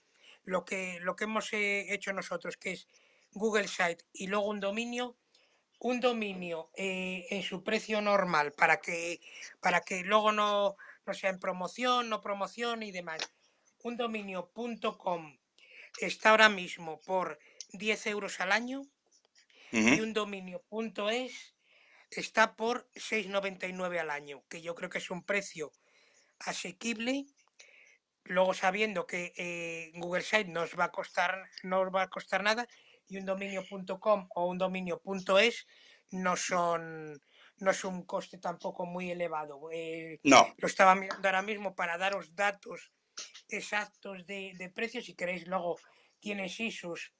lo que, lo que hemos eh, hecho nosotros, que es Google Site y luego un dominio, un dominio eh, en su precio normal para que, para que luego no, no sea en promoción, no promoción y demás. Un dominio.com está ahora mismo por 10 euros al año y un dominio.es está por 6,99 al año, que yo creo que es un precio asequible. Luego sabiendo que eh, Google Site no os va a costar, no os va a costar nada y un dominio.com o un dominio.es no son no es un coste tampoco muy elevado. Eh, No, lo estaba mirando ahora mismo para daros datos exactos de, de precios. Si queréis, luego tiene sí sus,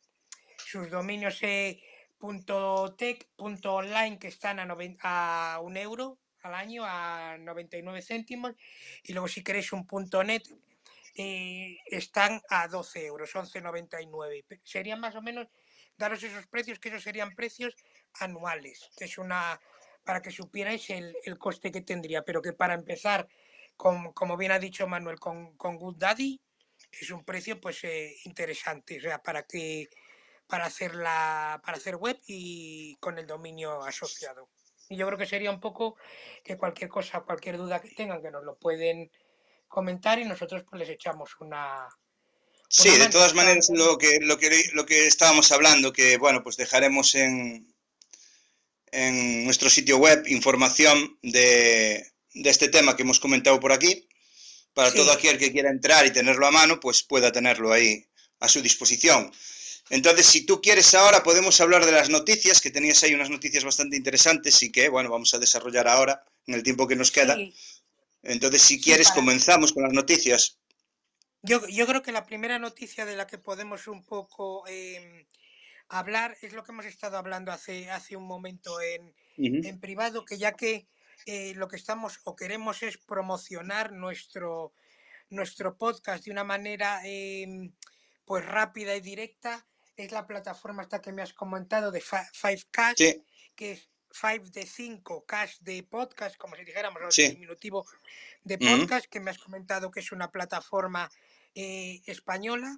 sus dominios eh, punto .tech, punto .online que están a, noven- a un euro al año, a 99 céntimos. Y luego si queréis un punto .net están a 12 euros, 11,99. Pe- Serían más o menos daros esos precios, que esos serían precios anuales, es una, para que supierais el, el coste que tendría, pero que para empezar, con- como bien ha dicho Manuel, con, con GoodDaddy es un precio pues eh, interesante, o sea, para que para hacer la para hacer web y con el dominio asociado. Y yo creo que sería un poco que cualquier cosa, cualquier duda que tengan, que nos lo pueden comentar y nosotros pues les echamos una, Sí, una de mano. todas maneras, lo que, lo que, lo que estábamos hablando, que bueno, pues dejaremos en, en nuestro sitio web información de, de este tema que hemos comentado por aquí, para Sí. todo aquel que quiera entrar y tenerlo a mano, pues pueda tenerlo ahí a su disposición. Entonces, si tú quieres ahora, podemos hablar de las noticias, que tenías ahí unas noticias bastante interesantes y que, bueno, vamos a desarrollar ahora en el tiempo que nos queda. Sí, Entonces, si quieres, comenzamos con las noticias. Yo, yo creo que la primera noticia de la que podemos un poco em, hablar es lo que hemos estado hablando hace, hace un momento en, en privado, que ya que eh, lo que estamos o queremos es promocionar nuestro, nuestro podcast de una manera em, pues rápida y directa, es la plataforma esta que me has comentado de Fi- Fivecast, Sí, que es Five de 5, Cast de podcast, como si dijéramos, el Sí. diminutivo de podcast, que me has comentado que es una plataforma eh, española.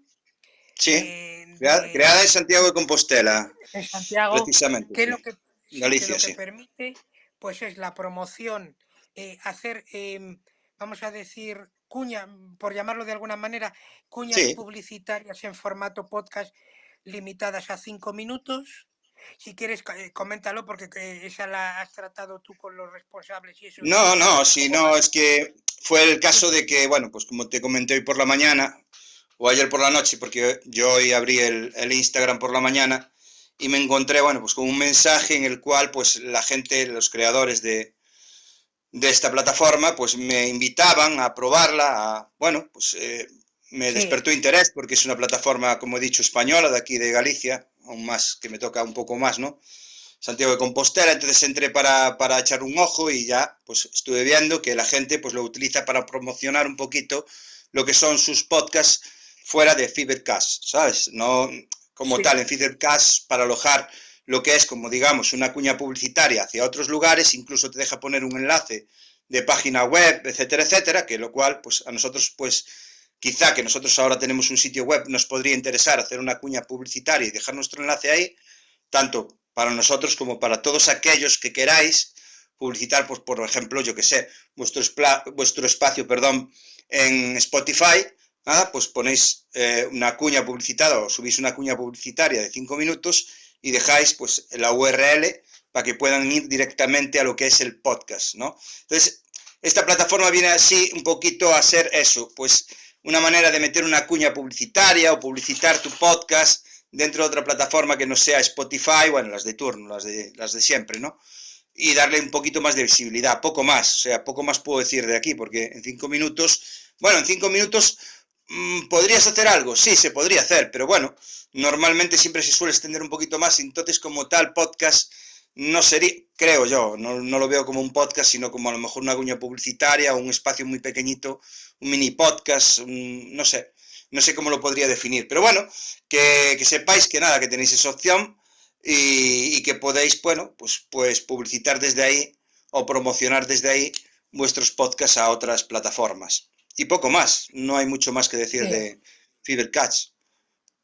sí. eh, de- creada en Santiago de Compostela, en Santiago, precisamente. que sí. lo que, lo que permite pues es la promoción, eh, hacer, em, vamos a decir, cuña, por llamarlo de alguna manera, cuñas Sí. publicitarias en formato podcast limitadas a cinco minutos. Si quieres, eh, coméntalo porque que esa la has tratado tú con los responsables y eso. No, no, si ¿Cómo no, es que fue el caso de que, bueno, pues como te comenté hoy por la mañana, o ayer por la noche, porque yo hoy abrí el, el Instagram por la mañana y me encontré, bueno, pues con un mensaje en el cual, pues la gente, los creadores de, de esta plataforma, pues me invitaban a probarla, a, bueno, pues eh, me Sí. despertó interés porque es una plataforma, como he dicho, española, de aquí de Galicia, aún más, que me toca un poco más, ¿no? Santiago de Compostela, entonces entré para, para echar un ojo y ya pues estuve viendo que la gente pues lo utiliza para promocionar un poquito lo que son sus podcasts fuera de Fevercast, ¿sabes? No como Sí. tal en Fevercast para alojar lo que es como digamos una cuña publicitaria hacia otros lugares, incluso te deja poner un enlace de página web, etcétera, etcétera, que lo cual pues a nosotros pues quizá que nosotros ahora tenemos un sitio web, nos podría interesar hacer una cuña publicitaria y dejar nuestro enlace ahí, tanto para nosotros como para todos aquellos que queráis publicitar, pues por ejemplo, yo que sé, vuestro, vuestro espacio, perdón, en Spotify, pues ponéis eh, una cuña publicitada o subís una cuña publicitaria de cinco minutos y dejáis pues la URL para que puedan ir directamente a lo que es el podcast, ¿no? Entonces, esta plataforma viene así un poquito a ser eso, pues una manera de meter una cuña publicitaria o publicitar tu podcast dentro de otra plataforma que no sea Spotify, bueno, las de turno, las de, las de siempre, ¿no? Y darle un poquito más de visibilidad, poco más, o sea, poco más puedo decir de aquí, porque en cinco minutos, bueno, en cinco minutos mm, ¿Podrías hacer algo? Sí, se podría hacer, pero bueno, normalmente siempre se suele extender un poquito más, entonces como tal podcast no sería, creo yo, no, lo veo como un podcast, sino como a lo mejor una cuña publicitaria o un espacio muy pequeñito, un mini podcast, no sé, no sé cómo lo podría definir, pero bueno, que, sepáis que nada, que tenéis esa opción y, que podéis, bueno, pues, pues publicitar desde ahí o promocionar desde ahí vuestros podcasts a otras plataformas. Y poco más, no hay mucho más que decir de Fibercatch.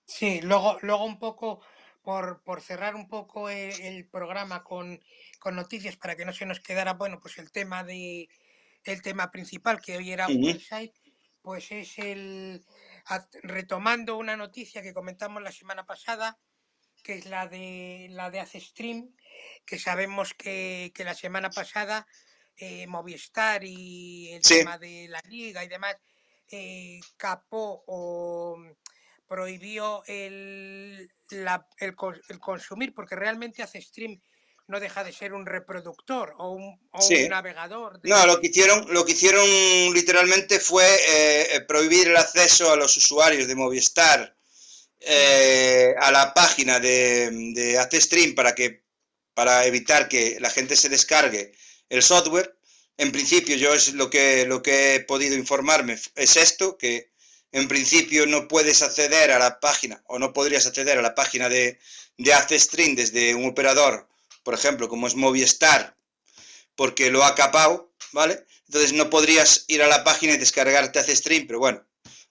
Sí, luego, luego un poco por, cerrar un poco el, programa con, noticias para que no se nos quedara, bueno, pues el tema de el tema principal que hoy era un website, pues es el retomando una noticia que comentamos la semana pasada, que es la de la de Stream, que sabemos que, la semana pasada eh, Movistar y el tema de la liga y demás eh, capó o prohibió el, el, consumir, porque realmente hace stream no deja de ser un reproductor o un, navegador. No, lo que hicieron, lo que hicieron literalmente fue eh, eh, prohibir el acceso a los usuarios de Movistar eh, a la página de, de Stream para que para evitar que la gente se descargue el software. En principio, yo es lo que lo que he podido informarme es esto que en principio no puedes acceder a la página o no podrías acceder a la página de, de Stream desde un operador, por ejemplo, como es Movistar, porque lo ha capado, ¿vale? Entonces no podrías ir a la página y descargarte Stream, pero bueno,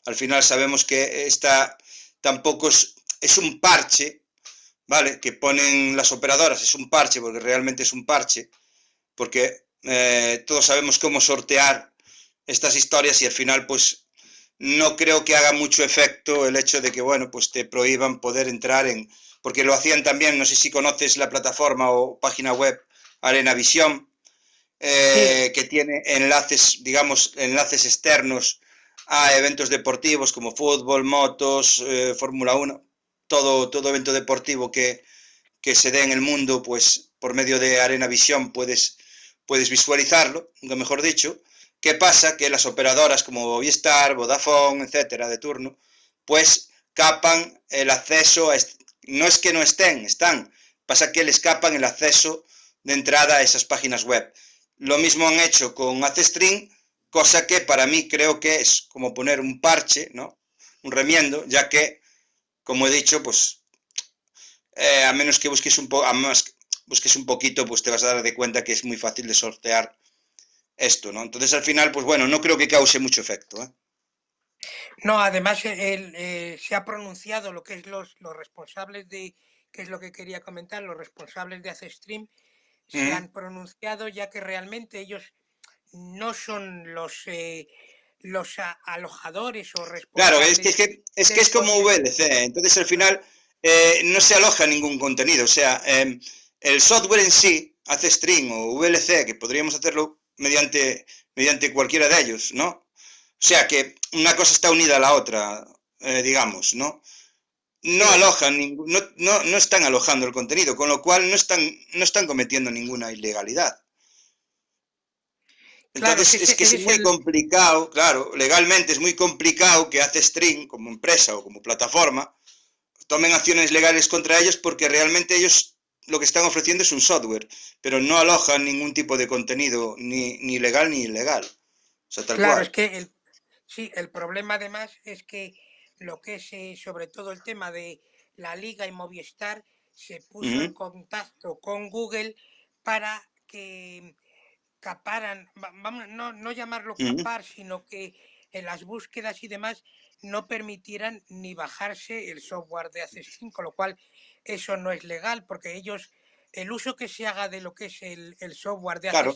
al final sabemos que esta tampoco es, es un parche, ¿vale? Que ponen las operadoras, es un parche, porque realmente es un parche, porque eh, todos sabemos cómo sortear estas historias y al final pues no creo que haga mucho efecto el hecho de que, bueno, pues te prohíban poder entrar en, porque lo hacían también, no sé si conoces la plataforma o página web Arena Visión, eh, que tiene enlaces, digamos, enlaces externos a eventos deportivos como fútbol, motos, eh, Fórmula 1, todo, todo evento deportivo que, que se dé en el mundo, pues por medio de Arena Visión puedes, puedes visualizarlo, mejor dicho, ¿Qué pasa? Que las operadoras como Movistar, Vodafone, etcétera, de turno, pues capan el acceso, a no es que no estén, están, pasa que les capan el acceso de entrada a esas páginas web. Lo mismo han hecho con AceStream, cosa que para mí creo que es como poner un parche, ¿no? Un remiendo, ya que, como he dicho, pues eh, a menos que busques un poco, busques un poquito, pues te vas a dar de cuenta que es muy fácil de sortear esto, ¿no? Entonces al final, pues bueno, no creo que cause mucho efecto. ¿eh? No, además eh, se ha pronunciado lo que es los, los responsables de, que es lo que quería comentar, los responsables de Stream se han pronunciado ya que realmente ellos no son los eh, los alojadores o responsables. Claro, es que es, que, es, como VLC, entonces al final no se aloja ningún contenido, o sea, em, el software en sí, hace stream o VLC, que podríamos hacerlo mediante, mediante cualquiera de ellos, ¿no? O sea que una cosa está unida a la otra, eh, digamos, ¿no? No alojan, no, no, no, están alojando el contenido, con lo cual no están, no están cometiendo ninguna ilegalidad. Entonces es que es, muy complicado, claro, legalmente es muy complicado que hace String como empresa o como plataforma tomen acciones legales contra ellos porque realmente ellos lo que están ofreciendo es un software, pero no alojan ningún tipo de contenido, ni, ni legal ni ilegal. O sea, tal claro, es que el, sí, el problema además es que lo que es eh, sobre todo el tema de la Liga y Movistar se puso en contacto con Google para que caparan, vamos, no, no llamarlo capar, sino que en las búsquedas y demás no permitieran ni bajarse el software de Access con lo cual eso no es legal porque ellos, el uso que se haga de lo que es el, software de claro.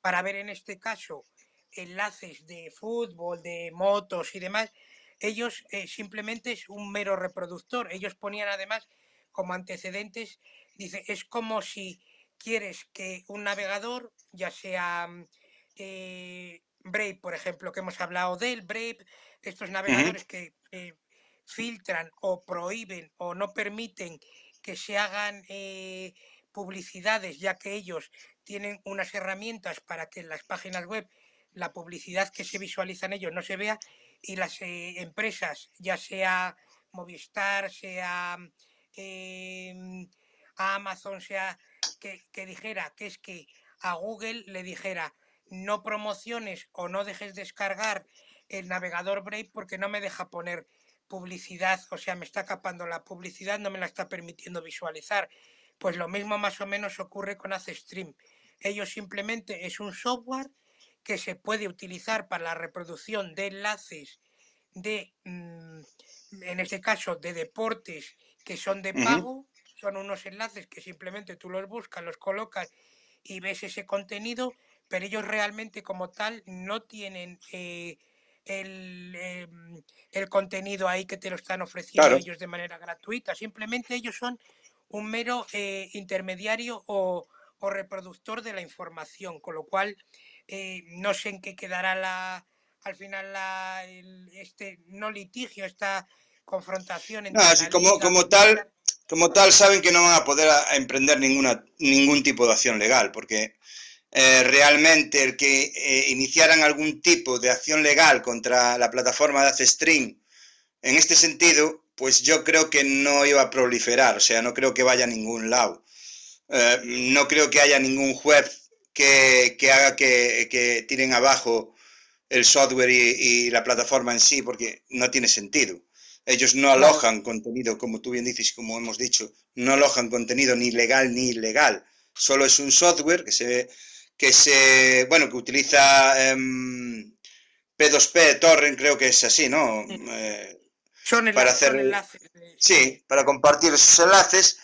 para ver en este caso enlaces de fútbol, de motos y demás, ellos eh, simplemente es un mero reproductor. Ellos ponían además como antecedentes, dice, es como si quieres que un navegador, ya sea eh, Brave, por ejemplo, que hemos hablado del Brave, estos navegadores que eh, filtran o prohíben o no permiten que se hagan eh, publicidades, ya que ellos tienen unas herramientas para que en las páginas web la publicidad que se visualiza en ellos no se vea y las eh, empresas, ya sea Movistar, sea em, Amazon, sea que, que dijera que es que a Google le dijera no promociones o no dejes descargar el navegador Brave porque no me deja poner publicidad, o sea, me está capando la publicidad, no me la está permitiendo visualizar. Pues lo mismo más o menos ocurre con AceStream. Ellos simplemente es un software que se puede utilizar para la reproducción de enlaces de, mm, en este caso, de deportes que son de pago. Son unos enlaces que simplemente tú los buscas, los colocas y ves ese contenido, pero ellos realmente como tal no tienen eh, Em, el, contenido ahí que te lo están ofreciendo ellos de manera gratuita. Simplemente ellos son un mero eh, intermediario o, reproductor de la información, con lo cual eh, no sé en qué quedará la, al final la, este no litigio, esta confrontación. Entre como, como tal, como tal saben que no van a poder emprender ninguna, ningún tipo de acción legal, porque eh, realmente el que eh, iniciaran algún tipo de acción legal contra la plataforma de AceStream en este sentido, pues yo creo que no iba a proliferar, o sea, no creo que vaya a ningún lado. Eh, no creo que haya ningún juez que, haga que, tiren abajo el software y, la plataforma en sí, porque no tiene sentido. Ellos no alojan contenido, como tú bien dices y como hemos dicho, no alojan contenido ni legal ni ilegal. Solo es un software que se, que se, bueno, que utiliza P2P, Torrent, creo que es así, ¿no? Eh, son para hacer, enlaces. Sí, para compartir esos enlaces,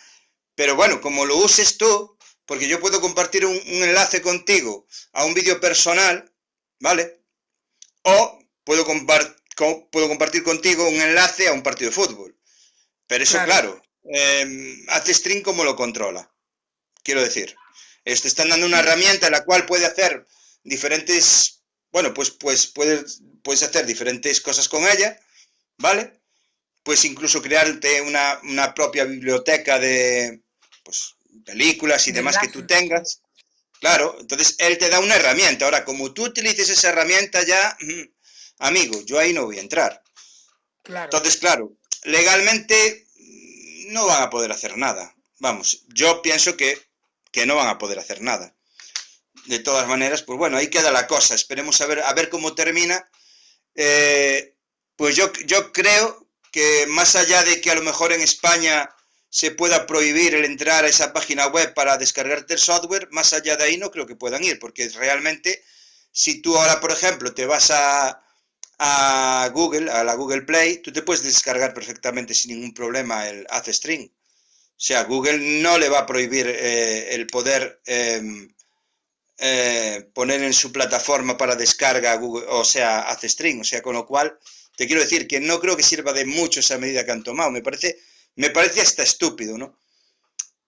pero bueno, como lo uses tú, porque yo puedo compartir un, enlace contigo a un vídeo personal, ¿vale? O puedo, puedo compartir contigo un enlace a un partido de fútbol. Pero eso, claro, eh, hace stream como lo controla, quiero decir. Te están dando una herramienta en la cual puede hacer diferentes, bueno, pues, pues puedes, puedes hacer diferentes cosas con ella, ¿vale? Puedes incluso crearte una, propia biblioteca de pues, películas y demás que tú tengas. Claro, entonces él te da una herramienta. Ahora, como tú utilices esa herramienta ya, amigo, yo ahí no voy a entrar. Claro. Entonces, claro, legalmente no van a poder hacer nada. Vamos, yo pienso que que no van a poder hacer nada. De todas maneras, pues bueno, ahí queda la cosa. Esperemos a ver, a ver cómo termina. Eh, pues yo, yo creo que más allá de que a lo mejor en España se pueda prohibir el entrar a esa página web para descargarte el software, más allá de ahí no creo que puedan ir, porque realmente si tú ahora, por ejemplo, te vas a, a Google, a la Google Play, tú te puedes descargar perfectamente sin ningún problema el String. O sea, Google no le va a prohibir eh, el poder em, eh, poner en su plataforma para descarga, Google, o sea, hace string. O sea, con lo cual, te quiero decir que no creo que sirva de mucho esa medida que han tomado. Me parece, me parece hasta estúpido, ¿no?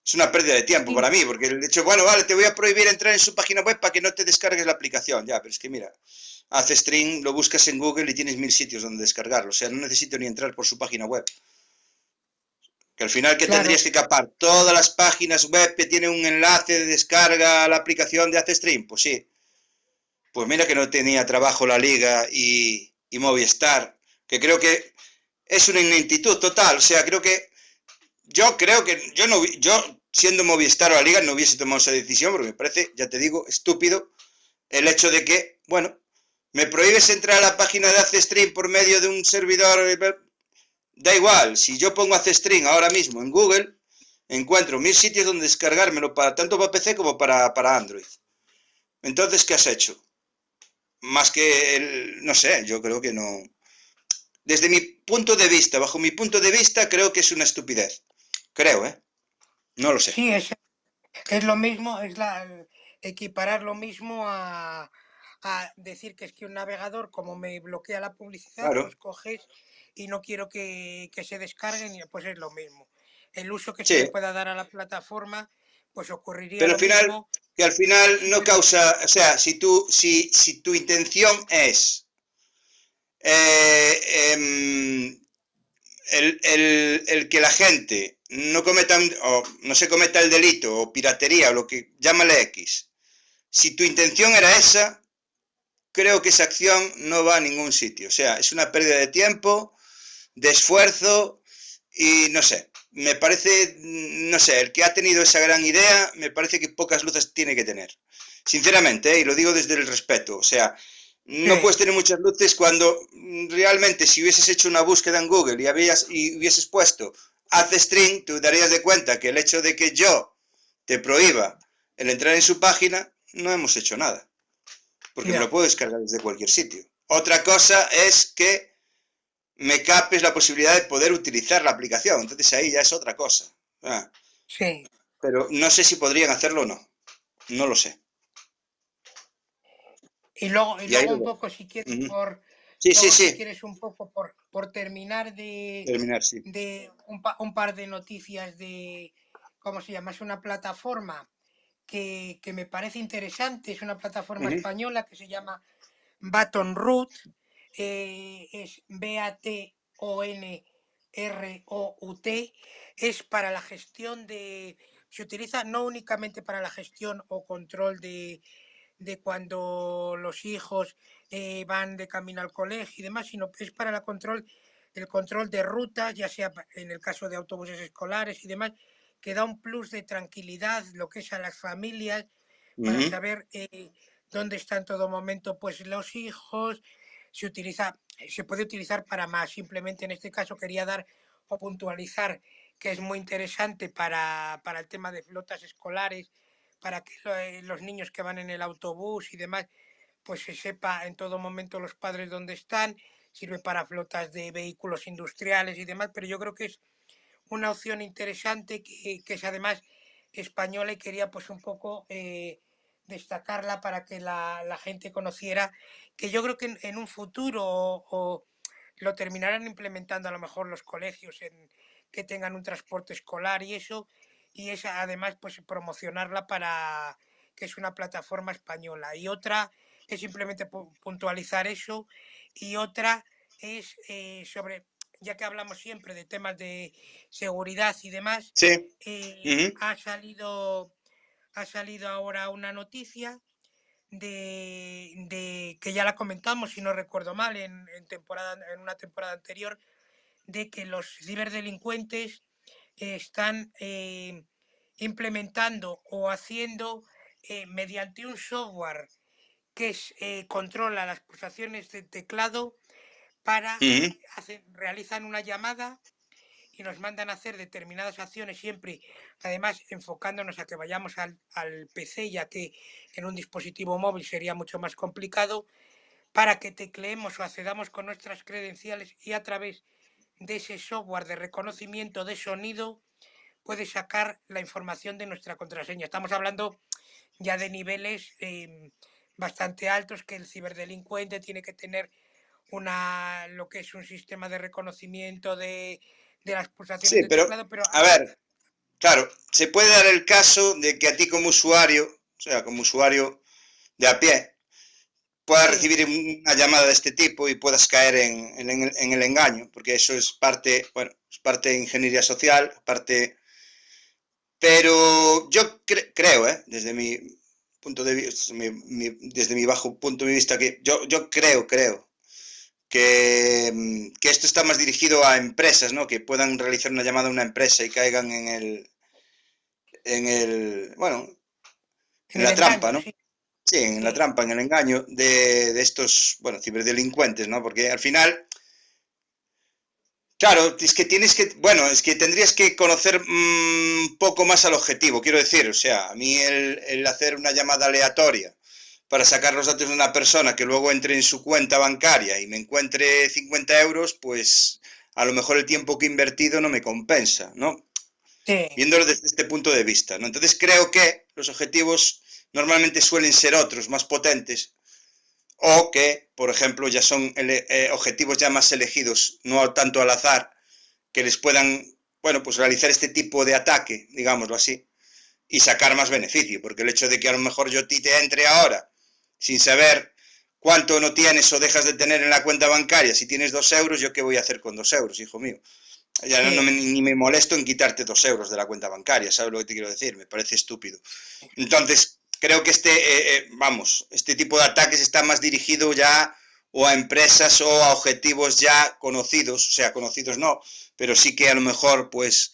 Es una pérdida de tiempo para mí, porque el hecho, bueno, vale, te voy a prohibir entrar en su página web para que no te descargues la aplicación. Ya, pero es que mira, hace string, lo buscas en Google y tienes mil sitios donde descargarlo. O sea, no necesito ni entrar por su página web. Que al final que tendrías que capar todas las páginas web que tienen un enlace de descarga a la aplicación de stream Pues sí. Pues mira que no tenía trabajo la liga y, y Movistar, que creo que es una ineptitud total. O sea, creo que yo creo que yo no yo siendo Movistar o la liga no hubiese tomado esa decisión porque me parece, ya te digo, estúpido el hecho de que, bueno, me prohíbes entrar a la página de stream por medio de un servidor Da igual, si yo pongo string ahora mismo en Google, encuentro mil sitios donde descargármelo para tanto para PC como para, para Android. Entonces, ¿qué has hecho? más que el, no sé, yo creo que no. Desde mi punto de vista, bajo mi punto de vista, creo que es una estupidez. Creo, ¿eh? No lo sé. Sí, es, es lo mismo, es la, equiparar lo mismo a, a decir que es que un navegador, como me bloquea la publicidad, Claro. pues coges y no quiero que, que se descarguen, y pues es lo mismo. El uso que Sí. se le pueda dar a la plataforma, pues ocurriría Pero al final, mismo. que al final no causa, o sea, si tú, si, si tu intención es eh, em, el, el- el que la gente no cometa o no se cometa el delito o piratería o lo que llámale X, si tu intención era esa, creo que esa acción no va a ningún sitio. O sea, es una pérdida de tiempo, de esfuerzo y no sé, me parece, mm, no sé, el que ha tenido esa gran idea, me parece que pocas luces tiene que tener. Sinceramente, ¿eh? y lo digo desde el respeto, o sea, no Sí. puedes tener muchas luces cuando mm, realmente si hubieses hecho una búsqueda en Google y, habías, y hubieses puesto haz string, tú darías de cuenta que el hecho de que yo te prohíba el entrar en su página, no hemos hecho nada. Porque me lo puedo descargar desde cualquier sitio. Otra cosa es que me capes la posibilidad de poder utilizar la aplicación. Entonces ahí ya es otra cosa. Ah, Sí. pero no sé si podrían hacerlo o no. No lo sé. Y luego, y luego un poco, si quieres, por, Sí, sí, luego, si sí. quieres un poco por, por terminar de, Terminar, sí. de un, pa- un par de noticias de, ¿cómo se llama? Es una plataforma que, que me parece interesante, es una plataforma española que se llama Baton Root, eh, es B-A-T-O-N-R-O-U-T, es para la gestión de, se utiliza no únicamente para la gestión o control de, de cuando los hijos eh, van de camino al colegio y demás, sino es para la control, el control de rutas, ya sea en el caso de autobuses escolares y demás, que da un plus de tranquilidad, lo que es a las familias, para saber eh, dónde está en todo momento pues los hijos, se utiliza, se puede utilizar para más. Simplemente en este caso quería dar o puntualizar que es muy interesante para, para el tema de flotas escolares, para que eh, los niños que van en el autobús y demás, pues se sepa en todo momento los padres dónde están, sirve para flotas de vehículos industriales y demás, pero yo creo que es una opción interesante que, que es además española y quería pues un poco eh, destacarla para que la, la gente conociera que yo creo que en, en un futuro o, o lo terminarán implementando a lo mejor los colegios en que tengan un transporte escolar y eso y es además pues promocionarla para que es una plataforma española y otra es simplemente pu- puntualizar eso y otra es eh, sobre ya que hablamos siempre de temas de seguridad y demás Sí. eh, ha salido ha salido ahora una noticia de, de que ya la comentamos si no recuerdo mal en, en temporada en una temporada anterior de que los ciberdelincuentes están eh, implementando o haciendo eh, mediante un software que es, eh, controla las pulsaciones del teclado para hacen- realizan una llamada y nos mandan a hacer determinadas acciones siempre, además enfocándonos a que vayamos al, al PC, ya que en un dispositivo móvil sería mucho más complicado, para que tecleemos o accedamos con nuestras credenciales y a través de ese software de reconocimiento de sonido puede sacar la información de nuestra contraseña. Estamos hablando ya de niveles eh, bastante altos que el ciberdelincuente tiene que tener una lo que es un sistema de reconocimiento de, de las pulsaciones Sí, del pero, teclado, pero a ver, claro, se puede dar el caso de que a ti como usuario, o sea, como usuario de a pie, puedas sí, recibir un- una llamada de este tipo y puedas caer en, en el, en el engaño, porque eso es parte, bueno, es parte de ingeniería social, parte... Pero yo cre- creo, ¿eh? desde mi punto de vista, mi- mi- desde mi bajo punto de vista, que yo, yo creo, creo que, mm, que esto está más dirigido a empresas, ¿no? Que puedan realizar una llamada a una empresa y caigan en el, en el, bueno, en la trampa, engaño, ¿no? sí, Sí, en la trampa, en el engaño de, de estos, bueno, ciberdelincuentes, ¿no? Porque al final, claro, es que tienes que, bueno, es que tendrías que conocer mm, un poco más al objetivo, quiero decir, o sea, a mí el, el hacer una llamada aleatoria para sacar los datos de una persona que luego entre en su cuenta bancaria y me encuentre 50 euros, pues a lo mejor el tiempo que he invertido no me compensa, ¿no? Viéndolo desde este punto de vista, ¿no? Entonces creo que los objetivos normalmente suelen ser otros, más potentes, o que, por ejemplo, ya son eh, objetivos ya más elegidos, no tanto al azar, que les puedan, bueno, pues realizar este tipo de ataque, digámoslo así, y sacar más beneficio, porque el hecho de que a lo mejor yo ti te entre ahora sin saber cuánto no tienes o dejas de tener en la cuenta bancaria, si tienes dos euros, ¿yo qué voy a hacer con dos euros, hijo mío? Ya no, me, ni me molesto en quitarte dos euros de la cuenta bancaria, ¿sabes lo que te quiero decir? Me parece estúpido. Entonces, creo que este, eh, eh, vamos, este tipo de ataques está más dirigido ya o a empresas o a objetivos ya conocidos, o sea, conocidos no, pero sí que a lo mejor, pues,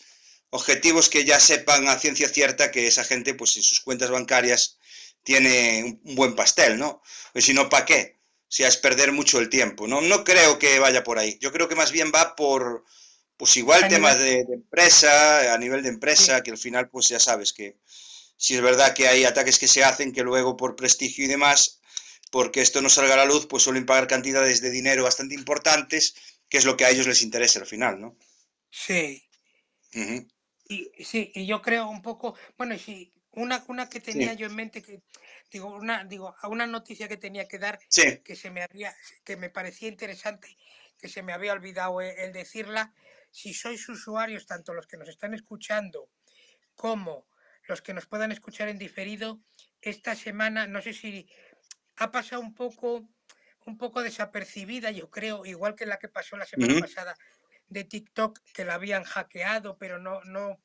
objetivos que ya sepan a ciencia cierta que esa gente, pues, en sus cuentas bancarias tiene un buen pastel, ¿no? Pues si no, ¿para qué? Si es perder mucho el tiempo, ¿no? No creo que vaya por ahí. Yo creo que más bien va por, pues igual temas de, empresa, a nivel de empresa, que al final, pues ya sabes que si es verdad que hay ataques que se hacen que luego por prestigio y demás, porque esto no salga a la luz, pues suelen pagar cantidades de dinero bastante importantes, que es lo que a ellos les interesa al final, ¿no? Sí. y, sí, y yo creo un poco, bueno, sí, una, una que tenía yo en mente que digo una digo una noticia que tenía que dar que se me había que me parecía interesante que se me había olvidado e, el, decirla si sois usuarios tanto los que nos están escuchando como los que nos puedan escuchar en diferido esta semana no sé si ha pasado un poco un poco desapercibida yo creo igual que la que pasó la semana pasada de TikTok que la habían hackeado pero no no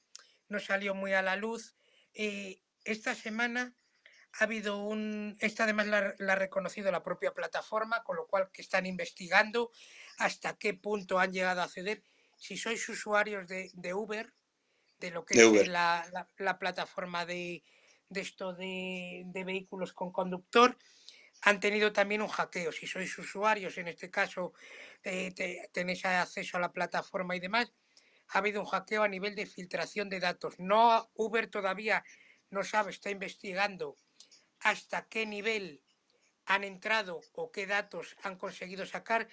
no salió muy a la luz eh, esta semana ha habido un, esta además la, ha reconocido la propia plataforma, con lo cual que están investigando hasta qué punto han llegado a acceder. Si sois usuarios de, Uber, de lo que es la, plataforma de, esto de, vehículos con conductor, han tenido también un hackeo. Si sois usuarios, en este caso eh, tenéis acceso a la plataforma y demás, ha habido un hackeo a nivel de filtración de datos. No Uber todavía no sabe, está investigando hasta qué nivel han entrado o qué datos han conseguido sacar,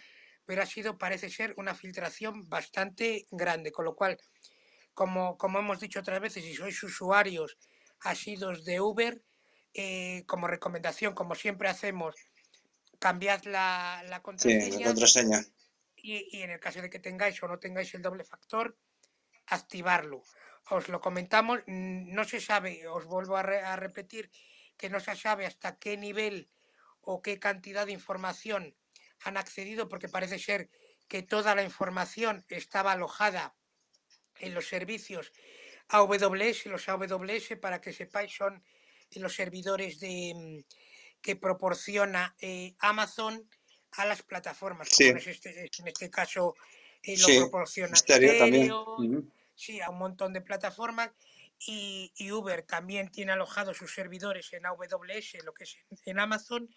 pero ha sido, parece ser, una filtración bastante grande, con lo cual, como, como hemos dicho otras veces, si sois usuarios asidos de Uber, eh, como recomendación, como siempre hacemos, cambiad la, la contraseña. Y, y, en el caso de que tengáis o no tengáis el doble factor, activarlo. Os lo comentamos, no se sabe, os vuelvo a, repetir, que no se sabe hasta qué nivel o qué cantidad de información han accedido, porque parece ser que toda la información estaba alojada en los servicios AWS. Los AWS, para que sepáis, son los servidores de, mm, que proporciona eh, Amazon a las plataformas. en, este, en, este, caso eh, lo proporciona Stereo, sí, a un montón de plataformas. Y, Uber también tiene alojados sus servidores en AWS, lo que es en Amazon,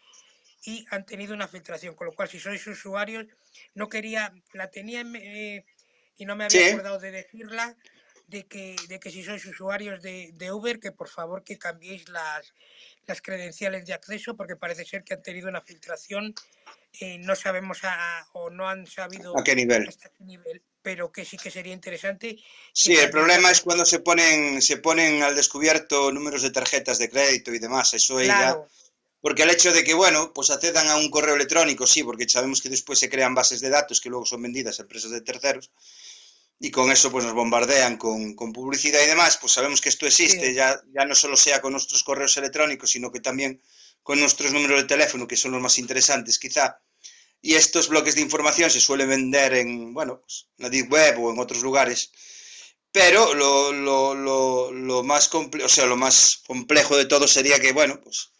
y han tenido una filtración. Con lo cual, si sois usuarios, no quería, la tenía eh, y no me había acordado de decirla, de que, de que si sois usuarios de, de, Uber, que por favor que cambiéis las, las credenciales de acceso, porque parece ser que han tenido una filtración, eh, no sabemos o no han sabido a qué nivel. hasta qué nivel pero que sí que sería interesante. Sí, el problema es cuando se ponen, se ponen al descubierto números de tarjetas de crédito y demás, eso ella... Porque el hecho de que, bueno, pues accedan a un correo electrónico, sí, porque sabemos que después se crean bases de datos que luego son vendidas a empresas de terceros, y con eso pues nos bombardean con, publicidad y demás, pues sabemos que esto existe, ya, ya no solo sea con nuestros correos electrónicos, sino que también con nuestros números de teléfono, que son los más interesantes quizá, y estos bloques de información se suelen vender en, bueno, pues, la Deep Web o en otros lugares, pero lo, lo, lo, lo más o sea, lo más complejo de todo sería que, bueno, pues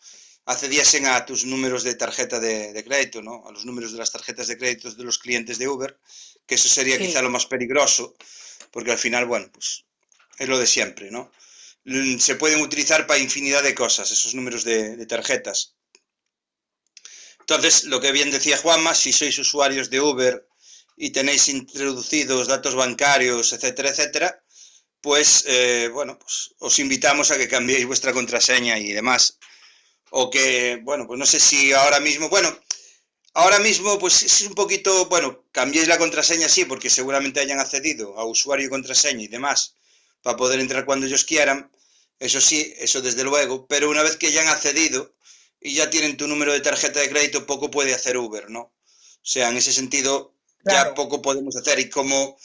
accediesen a tus números de tarjeta de, crédito, ¿no? A los números de las tarjetas de crédito de los clientes de Uber, que eso sería quizá lo más peligroso, porque al final, bueno, pues es lo de siempre, ¿no? Se pueden utilizar para infinidad de cosas, esos números de tarjetas. Entonces, lo que bien decía Juanma, si sois usuarios de Uber y tenéis introducidos datos bancarios, etcétera, etcétera, pues, eh, bueno, pues os invitamos a que cambiéis vuestra contraseña y demás, o que, bueno, pues no sé si ahora mismo, bueno, ahora mismo pues es un poquito, bueno, cambiéis la contraseña, sí, porque seguramente hayan accedido a usuario y contraseña y demás para poder entrar cuando ellos quieran, eso sí, eso desde luego, pero una vez que ya han accedido y ya tienen tu número de tarjeta de crédito, poco puede hacer Uber, ¿no? O sea, en ese sentido, ya poco podemos hacer. Y como,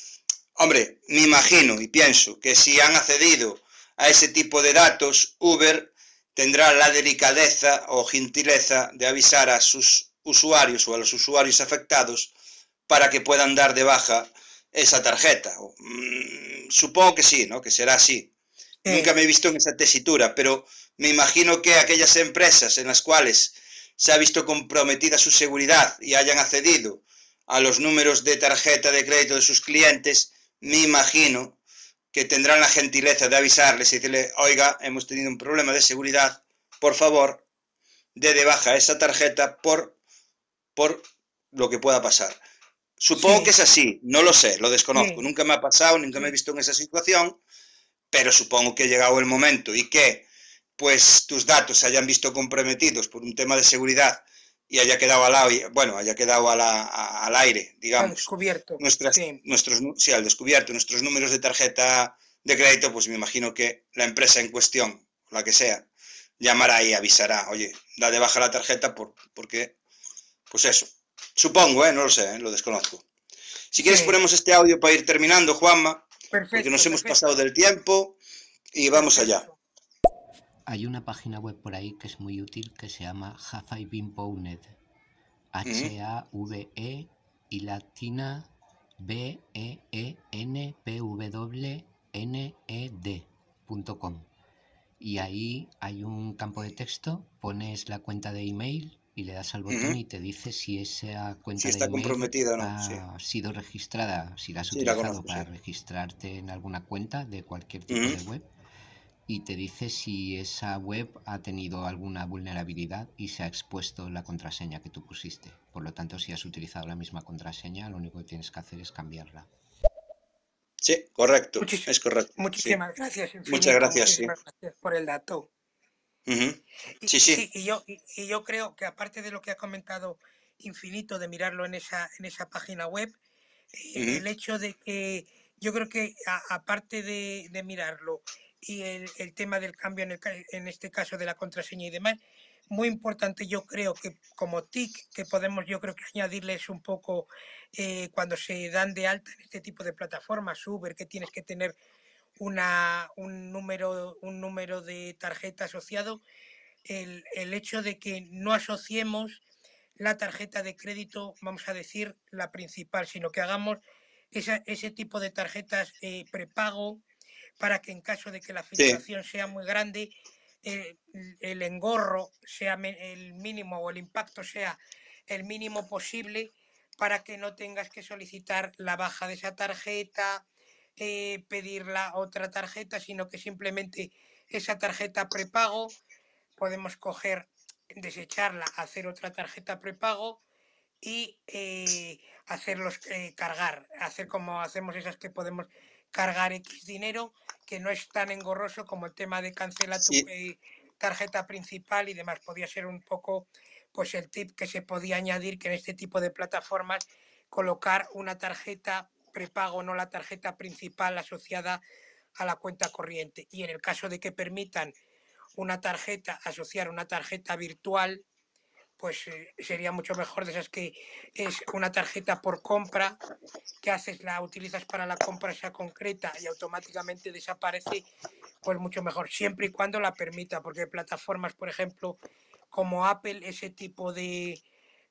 hombre, me imagino y pienso que si han accedido a ese tipo de datos, Uber tendrá la delicadeza o gentileza de avisar a sus usuarios o a los usuarios afectados para que puedan dar de baja esa tarjeta. Mm, supongo que sí, ¿no? Que será así. Nunca me he visto en esa tesitura, pero me imagino que aquellas empresas en las cuales se ha visto comprometida su seguridad y hayan accedido a los números de tarjeta de crédito de sus clientes, me imagino que tendrán la gentileza de avisarles y decirle, oiga, hemos tenido un problema de seguridad, por favor, dé de baja esa tarjeta por, por lo que pueda pasar. Supongo que es así, no lo sé, lo desconozco, nunca me ha pasado, nunca me he visto en esa situación, pero supongo que ha llegado el momento y que pues tus datos se hayan visto comprometidos por un tema de seguridad y haya quedado al, bueno, haya quedado al aire, digamos. Al descubierto. Nuestras, sí. Nuestros, sí, al descubierto. Nuestros números de tarjeta de crédito, pues me imagino que la empresa en cuestión, la que sea, llamará y avisará, oye, da de baja la tarjeta por, porque, pues eso. Supongo, ¿eh? no lo sé, ¿eh? lo desconozco. Si quieres ponemos este audio para ir terminando, Juanma, porque nos hemos pasado del tiempo y vamos allá. Hay una página web por ahí que es muy útil que se llama Have H-A-V-E y latina B-E-E-N-P-W-N-E-D.com. Y ahí hay un campo de texto, pones la cuenta de email y le das al botón y te dice si esa cuenta está de comprometida no. ha sido registrada, si la has utilizado para registrarte en alguna cuenta de cualquier tipo de web y te dice si esa web ha tenido alguna vulnerabilidad y se ha expuesto la contraseña que tú pusiste. Por lo tanto, si has utilizado la misma contraseña, lo único que tienes que hacer es cambiarla. Sí, correcto. es correcto. Muchísimas gracias. Muchas gracias, gracias por el dato. Sí, sí. Y, yo, y, yo creo que aparte de lo que ha comentado Infinito, de mirarlo en esa, en esa página web, eh, el hecho de que yo creo que aparte de, de, mirarlo y el, el, tema del cambio en, el, en este caso de la contraseña y demás, muy importante yo creo que como TIC que podemos yo creo que añadirles un poco eh, cuando se dan de alta en este tipo de plataformas Uber que tienes que tener una, un, número, un número de tarjeta asociado, el, el hecho de que no asociemos la tarjeta de crédito, vamos a decir, la principal, sino que hagamos esa, ese tipo de tarjetas eh, prepago para que en caso de que la filtración sea muy grande, eh, el engorro sea el mínimo o el impacto sea el mínimo posible para que no tengas que solicitar la baja de esa tarjeta, eh, pedir la otra tarjeta, sino que simplemente esa tarjeta prepago podemos coger, desecharla, hacer otra tarjeta prepago y eh, hacerlos eh, cargar, hacer como hacemos esas que podemos cargar X dinero, que no es tan engorroso como el tema de cancelar tu tarjeta principal y demás. Podría ser un poco pues el tip que se podía añadir que en este tipo de plataformas colocar una tarjeta prepago, no la tarjeta principal asociada a la cuenta corriente. Y en el caso de que permitan una tarjeta, asociar una tarjeta virtual, pues eh, sería mucho mejor de esas que es una tarjeta por compra, que haces, la utilizas para la compra esa concreta y automáticamente desaparece, pues mucho mejor, siempre y cuando la permita, porque plataformas, por ejemplo, como Apple, ese tipo de,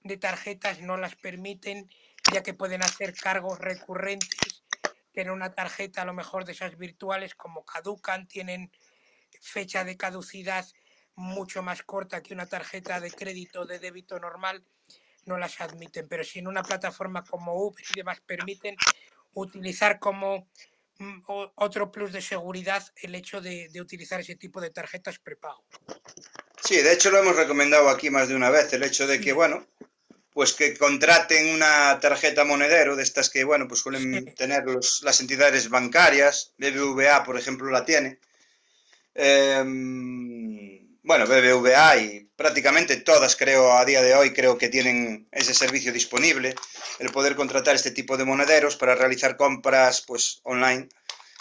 de tarjetas no las permiten ya que pueden hacer cargos recurrentes en una tarjeta a lo mejor de esas virtuales como caducan, tienen fecha de caducidad mucho más corta que una tarjeta de crédito de débito normal, no las admiten. Pero si en una plataforma como Uber y demás permiten utilizar como mm, otro plus de seguridad el hecho de, de utilizar ese tipo de tarjetas prepago. Sí, de hecho lo hemos recomendado aquí más de una vez, el hecho de que, bueno, pues que contraten una tarjeta monedero de estas que, bueno, pues suelen tener los, las entidades bancarias, BBVA, por ejemplo, la tiene, em, bueno, BBVA y prácticamente todas, creo, a día de hoy, creo que tienen ese servicio disponible, el poder contratar este tipo de monederos para realizar compras, pues, online,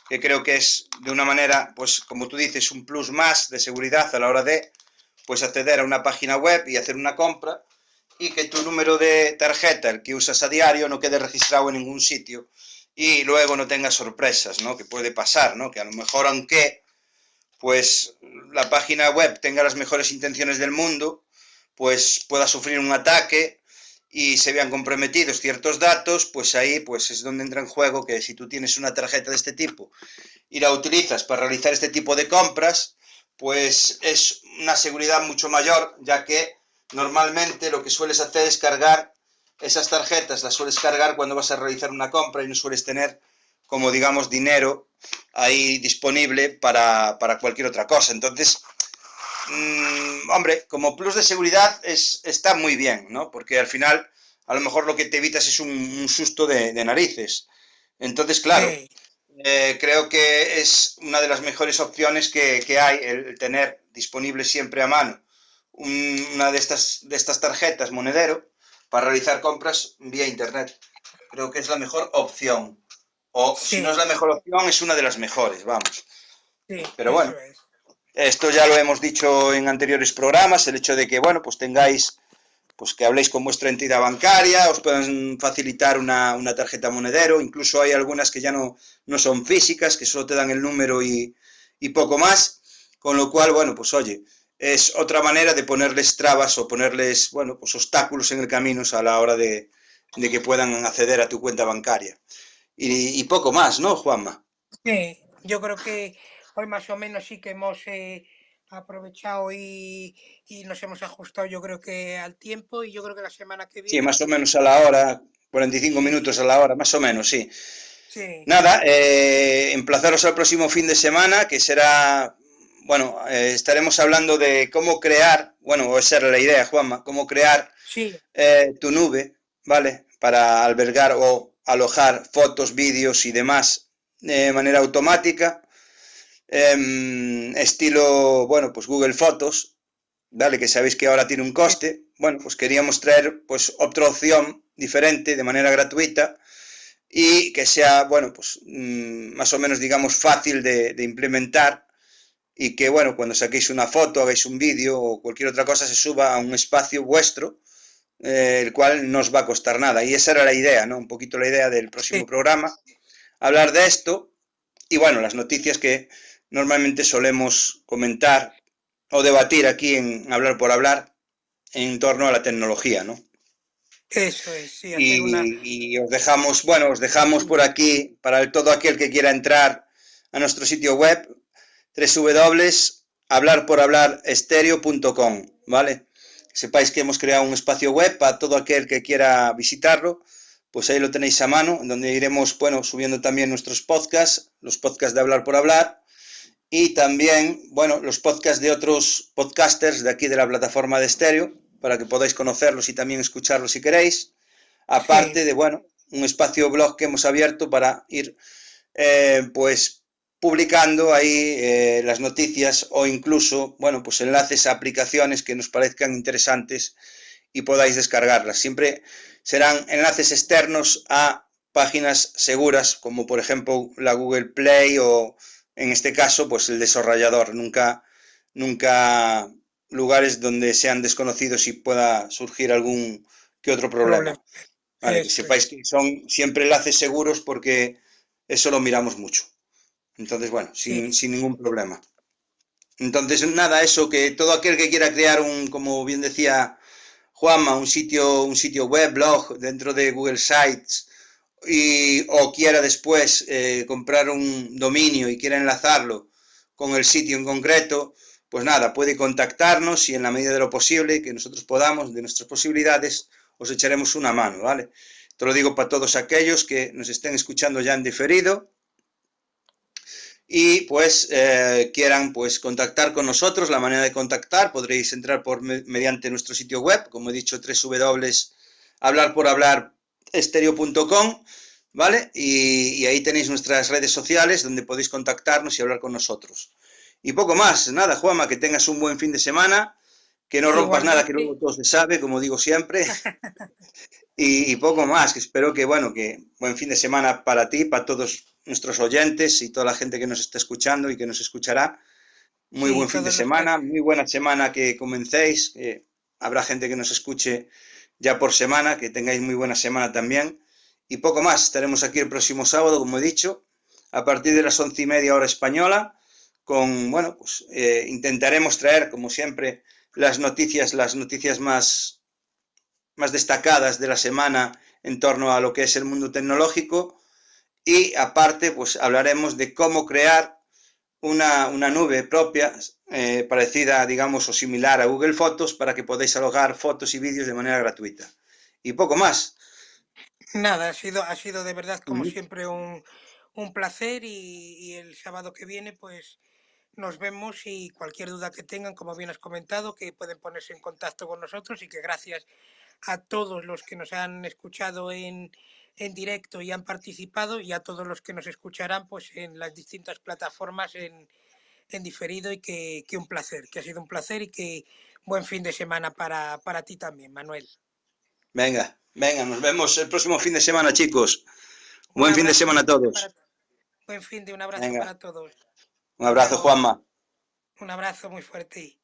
que creo que es de una manera, pues, como tú dices, un plus más de seguridad a la hora de, pues, acceder a una página web y hacer una compra y que tu número de tarjeta, el que usas a diario, no quede registrado en ningún sitio y luego no tengas sorpresas, ¿no? Que puede pasar, ¿no? Que a lo mejor aunque pues la página web tenga las mejores intenciones del mundo, pues pueda sufrir un ataque y se vean comprometidos ciertos datos, pues ahí pues es donde entra en juego que si tú tienes una tarjeta de este tipo y la utilizas para realizar este tipo de compras, pues es una seguridad mucho mayor, ya que normalmente lo que sueles hacer es cargar esas tarjetas, las sueles cargar cuando vas a realizar una compra y no sueles tener como digamos dinero ahí disponible para, cualquier otra cosa. Entonces, mm, hombre, como plus de seguridad es, está muy bien, ¿no? Porque al final a lo mejor lo que te evitas es un, susto de, narices. Entonces, claro, eh, creo que es una de las mejores opciones que, hay el tener disponible siempre a mano una de estas, de estas tarjetas monedero para realizar compras vía internet. Creo que es la mejor opción. O si no es la mejor opción, es una de las mejores, vamos. Pero bueno, esto ya lo hemos dicho en anteriores programas, el hecho de que, bueno, pues tengáis, pues que habléis con vuestra entidad bancaria, os puedan facilitar una, tarjeta monedero, incluso hay algunas que ya no, no son físicas, que solo te dan el número y, y poco más, con lo cual, bueno, pues oye, es otra manera de ponerles trabas o ponerles, bueno, pues obstáculos en el camino a la hora de, de que puedan acceder a tu cuenta bancaria y, poco más, ¿no, Juanma? Sí, yo creo que hoy más o menos sí que hemos eh, aprovechado y, nos hemos ajustado, yo creo que al tiempo y yo creo que la semana que viene... Sí, más o menos a la hora, 45 minutos a la hora, más o menos, sí. sí. Nada, eh, emplazaros al próximo fin de semana, que será, bueno, eh, estaremos hablando de cómo crear, bueno, esa era la idea, Juanma, cómo crear tu nube, ¿vale? Para albergar o alojar fotos, vídeos y demás de manera automática. Em, estilo, bueno, pues Google Fotos, ¿vale? Que sabéis que ahora tiene un coste. Bueno, pues queríamos traer pues otra opción diferente, de manera gratuita y que sea, bueno, pues mm, más o menos, digamos, fácil de, de implementar y que, bueno, cuando saquéis una foto, hagáis un vídeo o cualquier otra cosa, se suba a un espacio vuestro eh, el cual no os va a costar nada. Y esa era la idea, ¿no? Un poquito la idea del próximo programa, hablar de esto y bueno, las noticias que normalmente solemos comentar o debatir aquí en Hablar por Hablar en torno a la tecnología, ¿no? Eso es, sí. Y, os dejamos, bueno, os dejamos por aquí para todo aquel que quiera entrar a nuestro sitio web www.hablarporhablarestereo.com, ¿vale? Sepáis que hemos creado un espacio web para todo aquel que quiera visitarlo, pues ahí lo tenéis a mano, donde iremos, bueno, subiendo también nuestros podcasts, los podcasts de Hablar por Hablar, y también, bueno, los podcasts de otros podcasters de aquí de la plataforma de estéreo, para que podáis conocerlos y también escucharlos si queréis, aparte de, bueno, un espacio blog que hemos abierto para ir, eh, pues, publicando ahí eh, las noticias o incluso, bueno, pues enlaces a aplicaciones que nos parezcan interesantes y podáis descargarlas. Siempre serán enlaces externos a páginas seguras, como por ejemplo la Google Play o en este caso, pues el desarrollador. Nunca, nunca lugares donde sean desconocidos y pueda surgir algún que otro problema. Vale, que sepáis que son siempre enlaces seguros porque eso lo miramos mucho. Entonces, bueno, sin, ningún problema. Entonces, nada, eso, que todo aquel que quiera crear un, como bien decía Juanma, un sitio, un sitio web, blog dentro de Google Sites, y, o quiera después eh, comprar un dominio y quiera enlazarlo con el sitio en concreto, pues nada, puede contactarnos y en la medida de lo posible que nosotros podamos, de nuestras posibilidades, os echaremos una mano, ¿vale? Te lo digo para todos aquellos que nos estén escuchando ya en diferido y pues eh, quieran pues contactar con nosotros, la manera de contactar, podréis entrar por mediante nuestro sitio web, como he dicho, www.hablarporhablarestereo.com, ¿vale? Y, y, ahí tenéis nuestras redes sociales donde podéis contactarnos y hablar con nosotros. Y poco más, nada, Juanma, que tengas un buen fin de semana, que no rompas nada, que luego todo se sabe, como digo siempre. y, poco más, que espero que, bueno, que buen fin de semana para ti, para todos nuestros oyentes y toda la gente que nos está escuchando y que nos escuchará. Muy buen fin de semana, muy buena semana que comencéis. habrá gente que nos escuche ya por semana, que tengáis muy buena semana también. Y poco más, estaremos aquí el próximo sábado, como he dicho, a partir de las once y media hora española, con, bueno, pues eh, intentaremos traer, como siempre, las noticias, las noticias más, más destacadas de la semana en torno a lo que es el mundo tecnológico. Y aparte, pues hablaremos de cómo crear una, una nube propia, eh, parecida, digamos, o similar a Google Fotos, para que podáis alojar fotos y vídeos de manera gratuita. Y poco más. Nada, ha sido, ha sido de verdad, como siempre, un, un placer y, y, el sábado que viene, pues nos vemos y cualquier duda que tengan, como bien has comentado, que pueden ponerse en contacto con nosotros y que gracias a todos los que nos han escuchado en, en directo y han participado y a todos los que nos escucharán pues en las distintas plataformas en, en diferido y que, que, un placer, que ha sido un placer y que buen fin de semana para, para ti también, Manuel. Venga, venga, nos vemos el próximo fin de semana, chicos. Un buen fin de semana a todos. Para, buen fin de un abrazo venga. para todos. Un abrazo, Juanma. Un abrazo muy fuerte.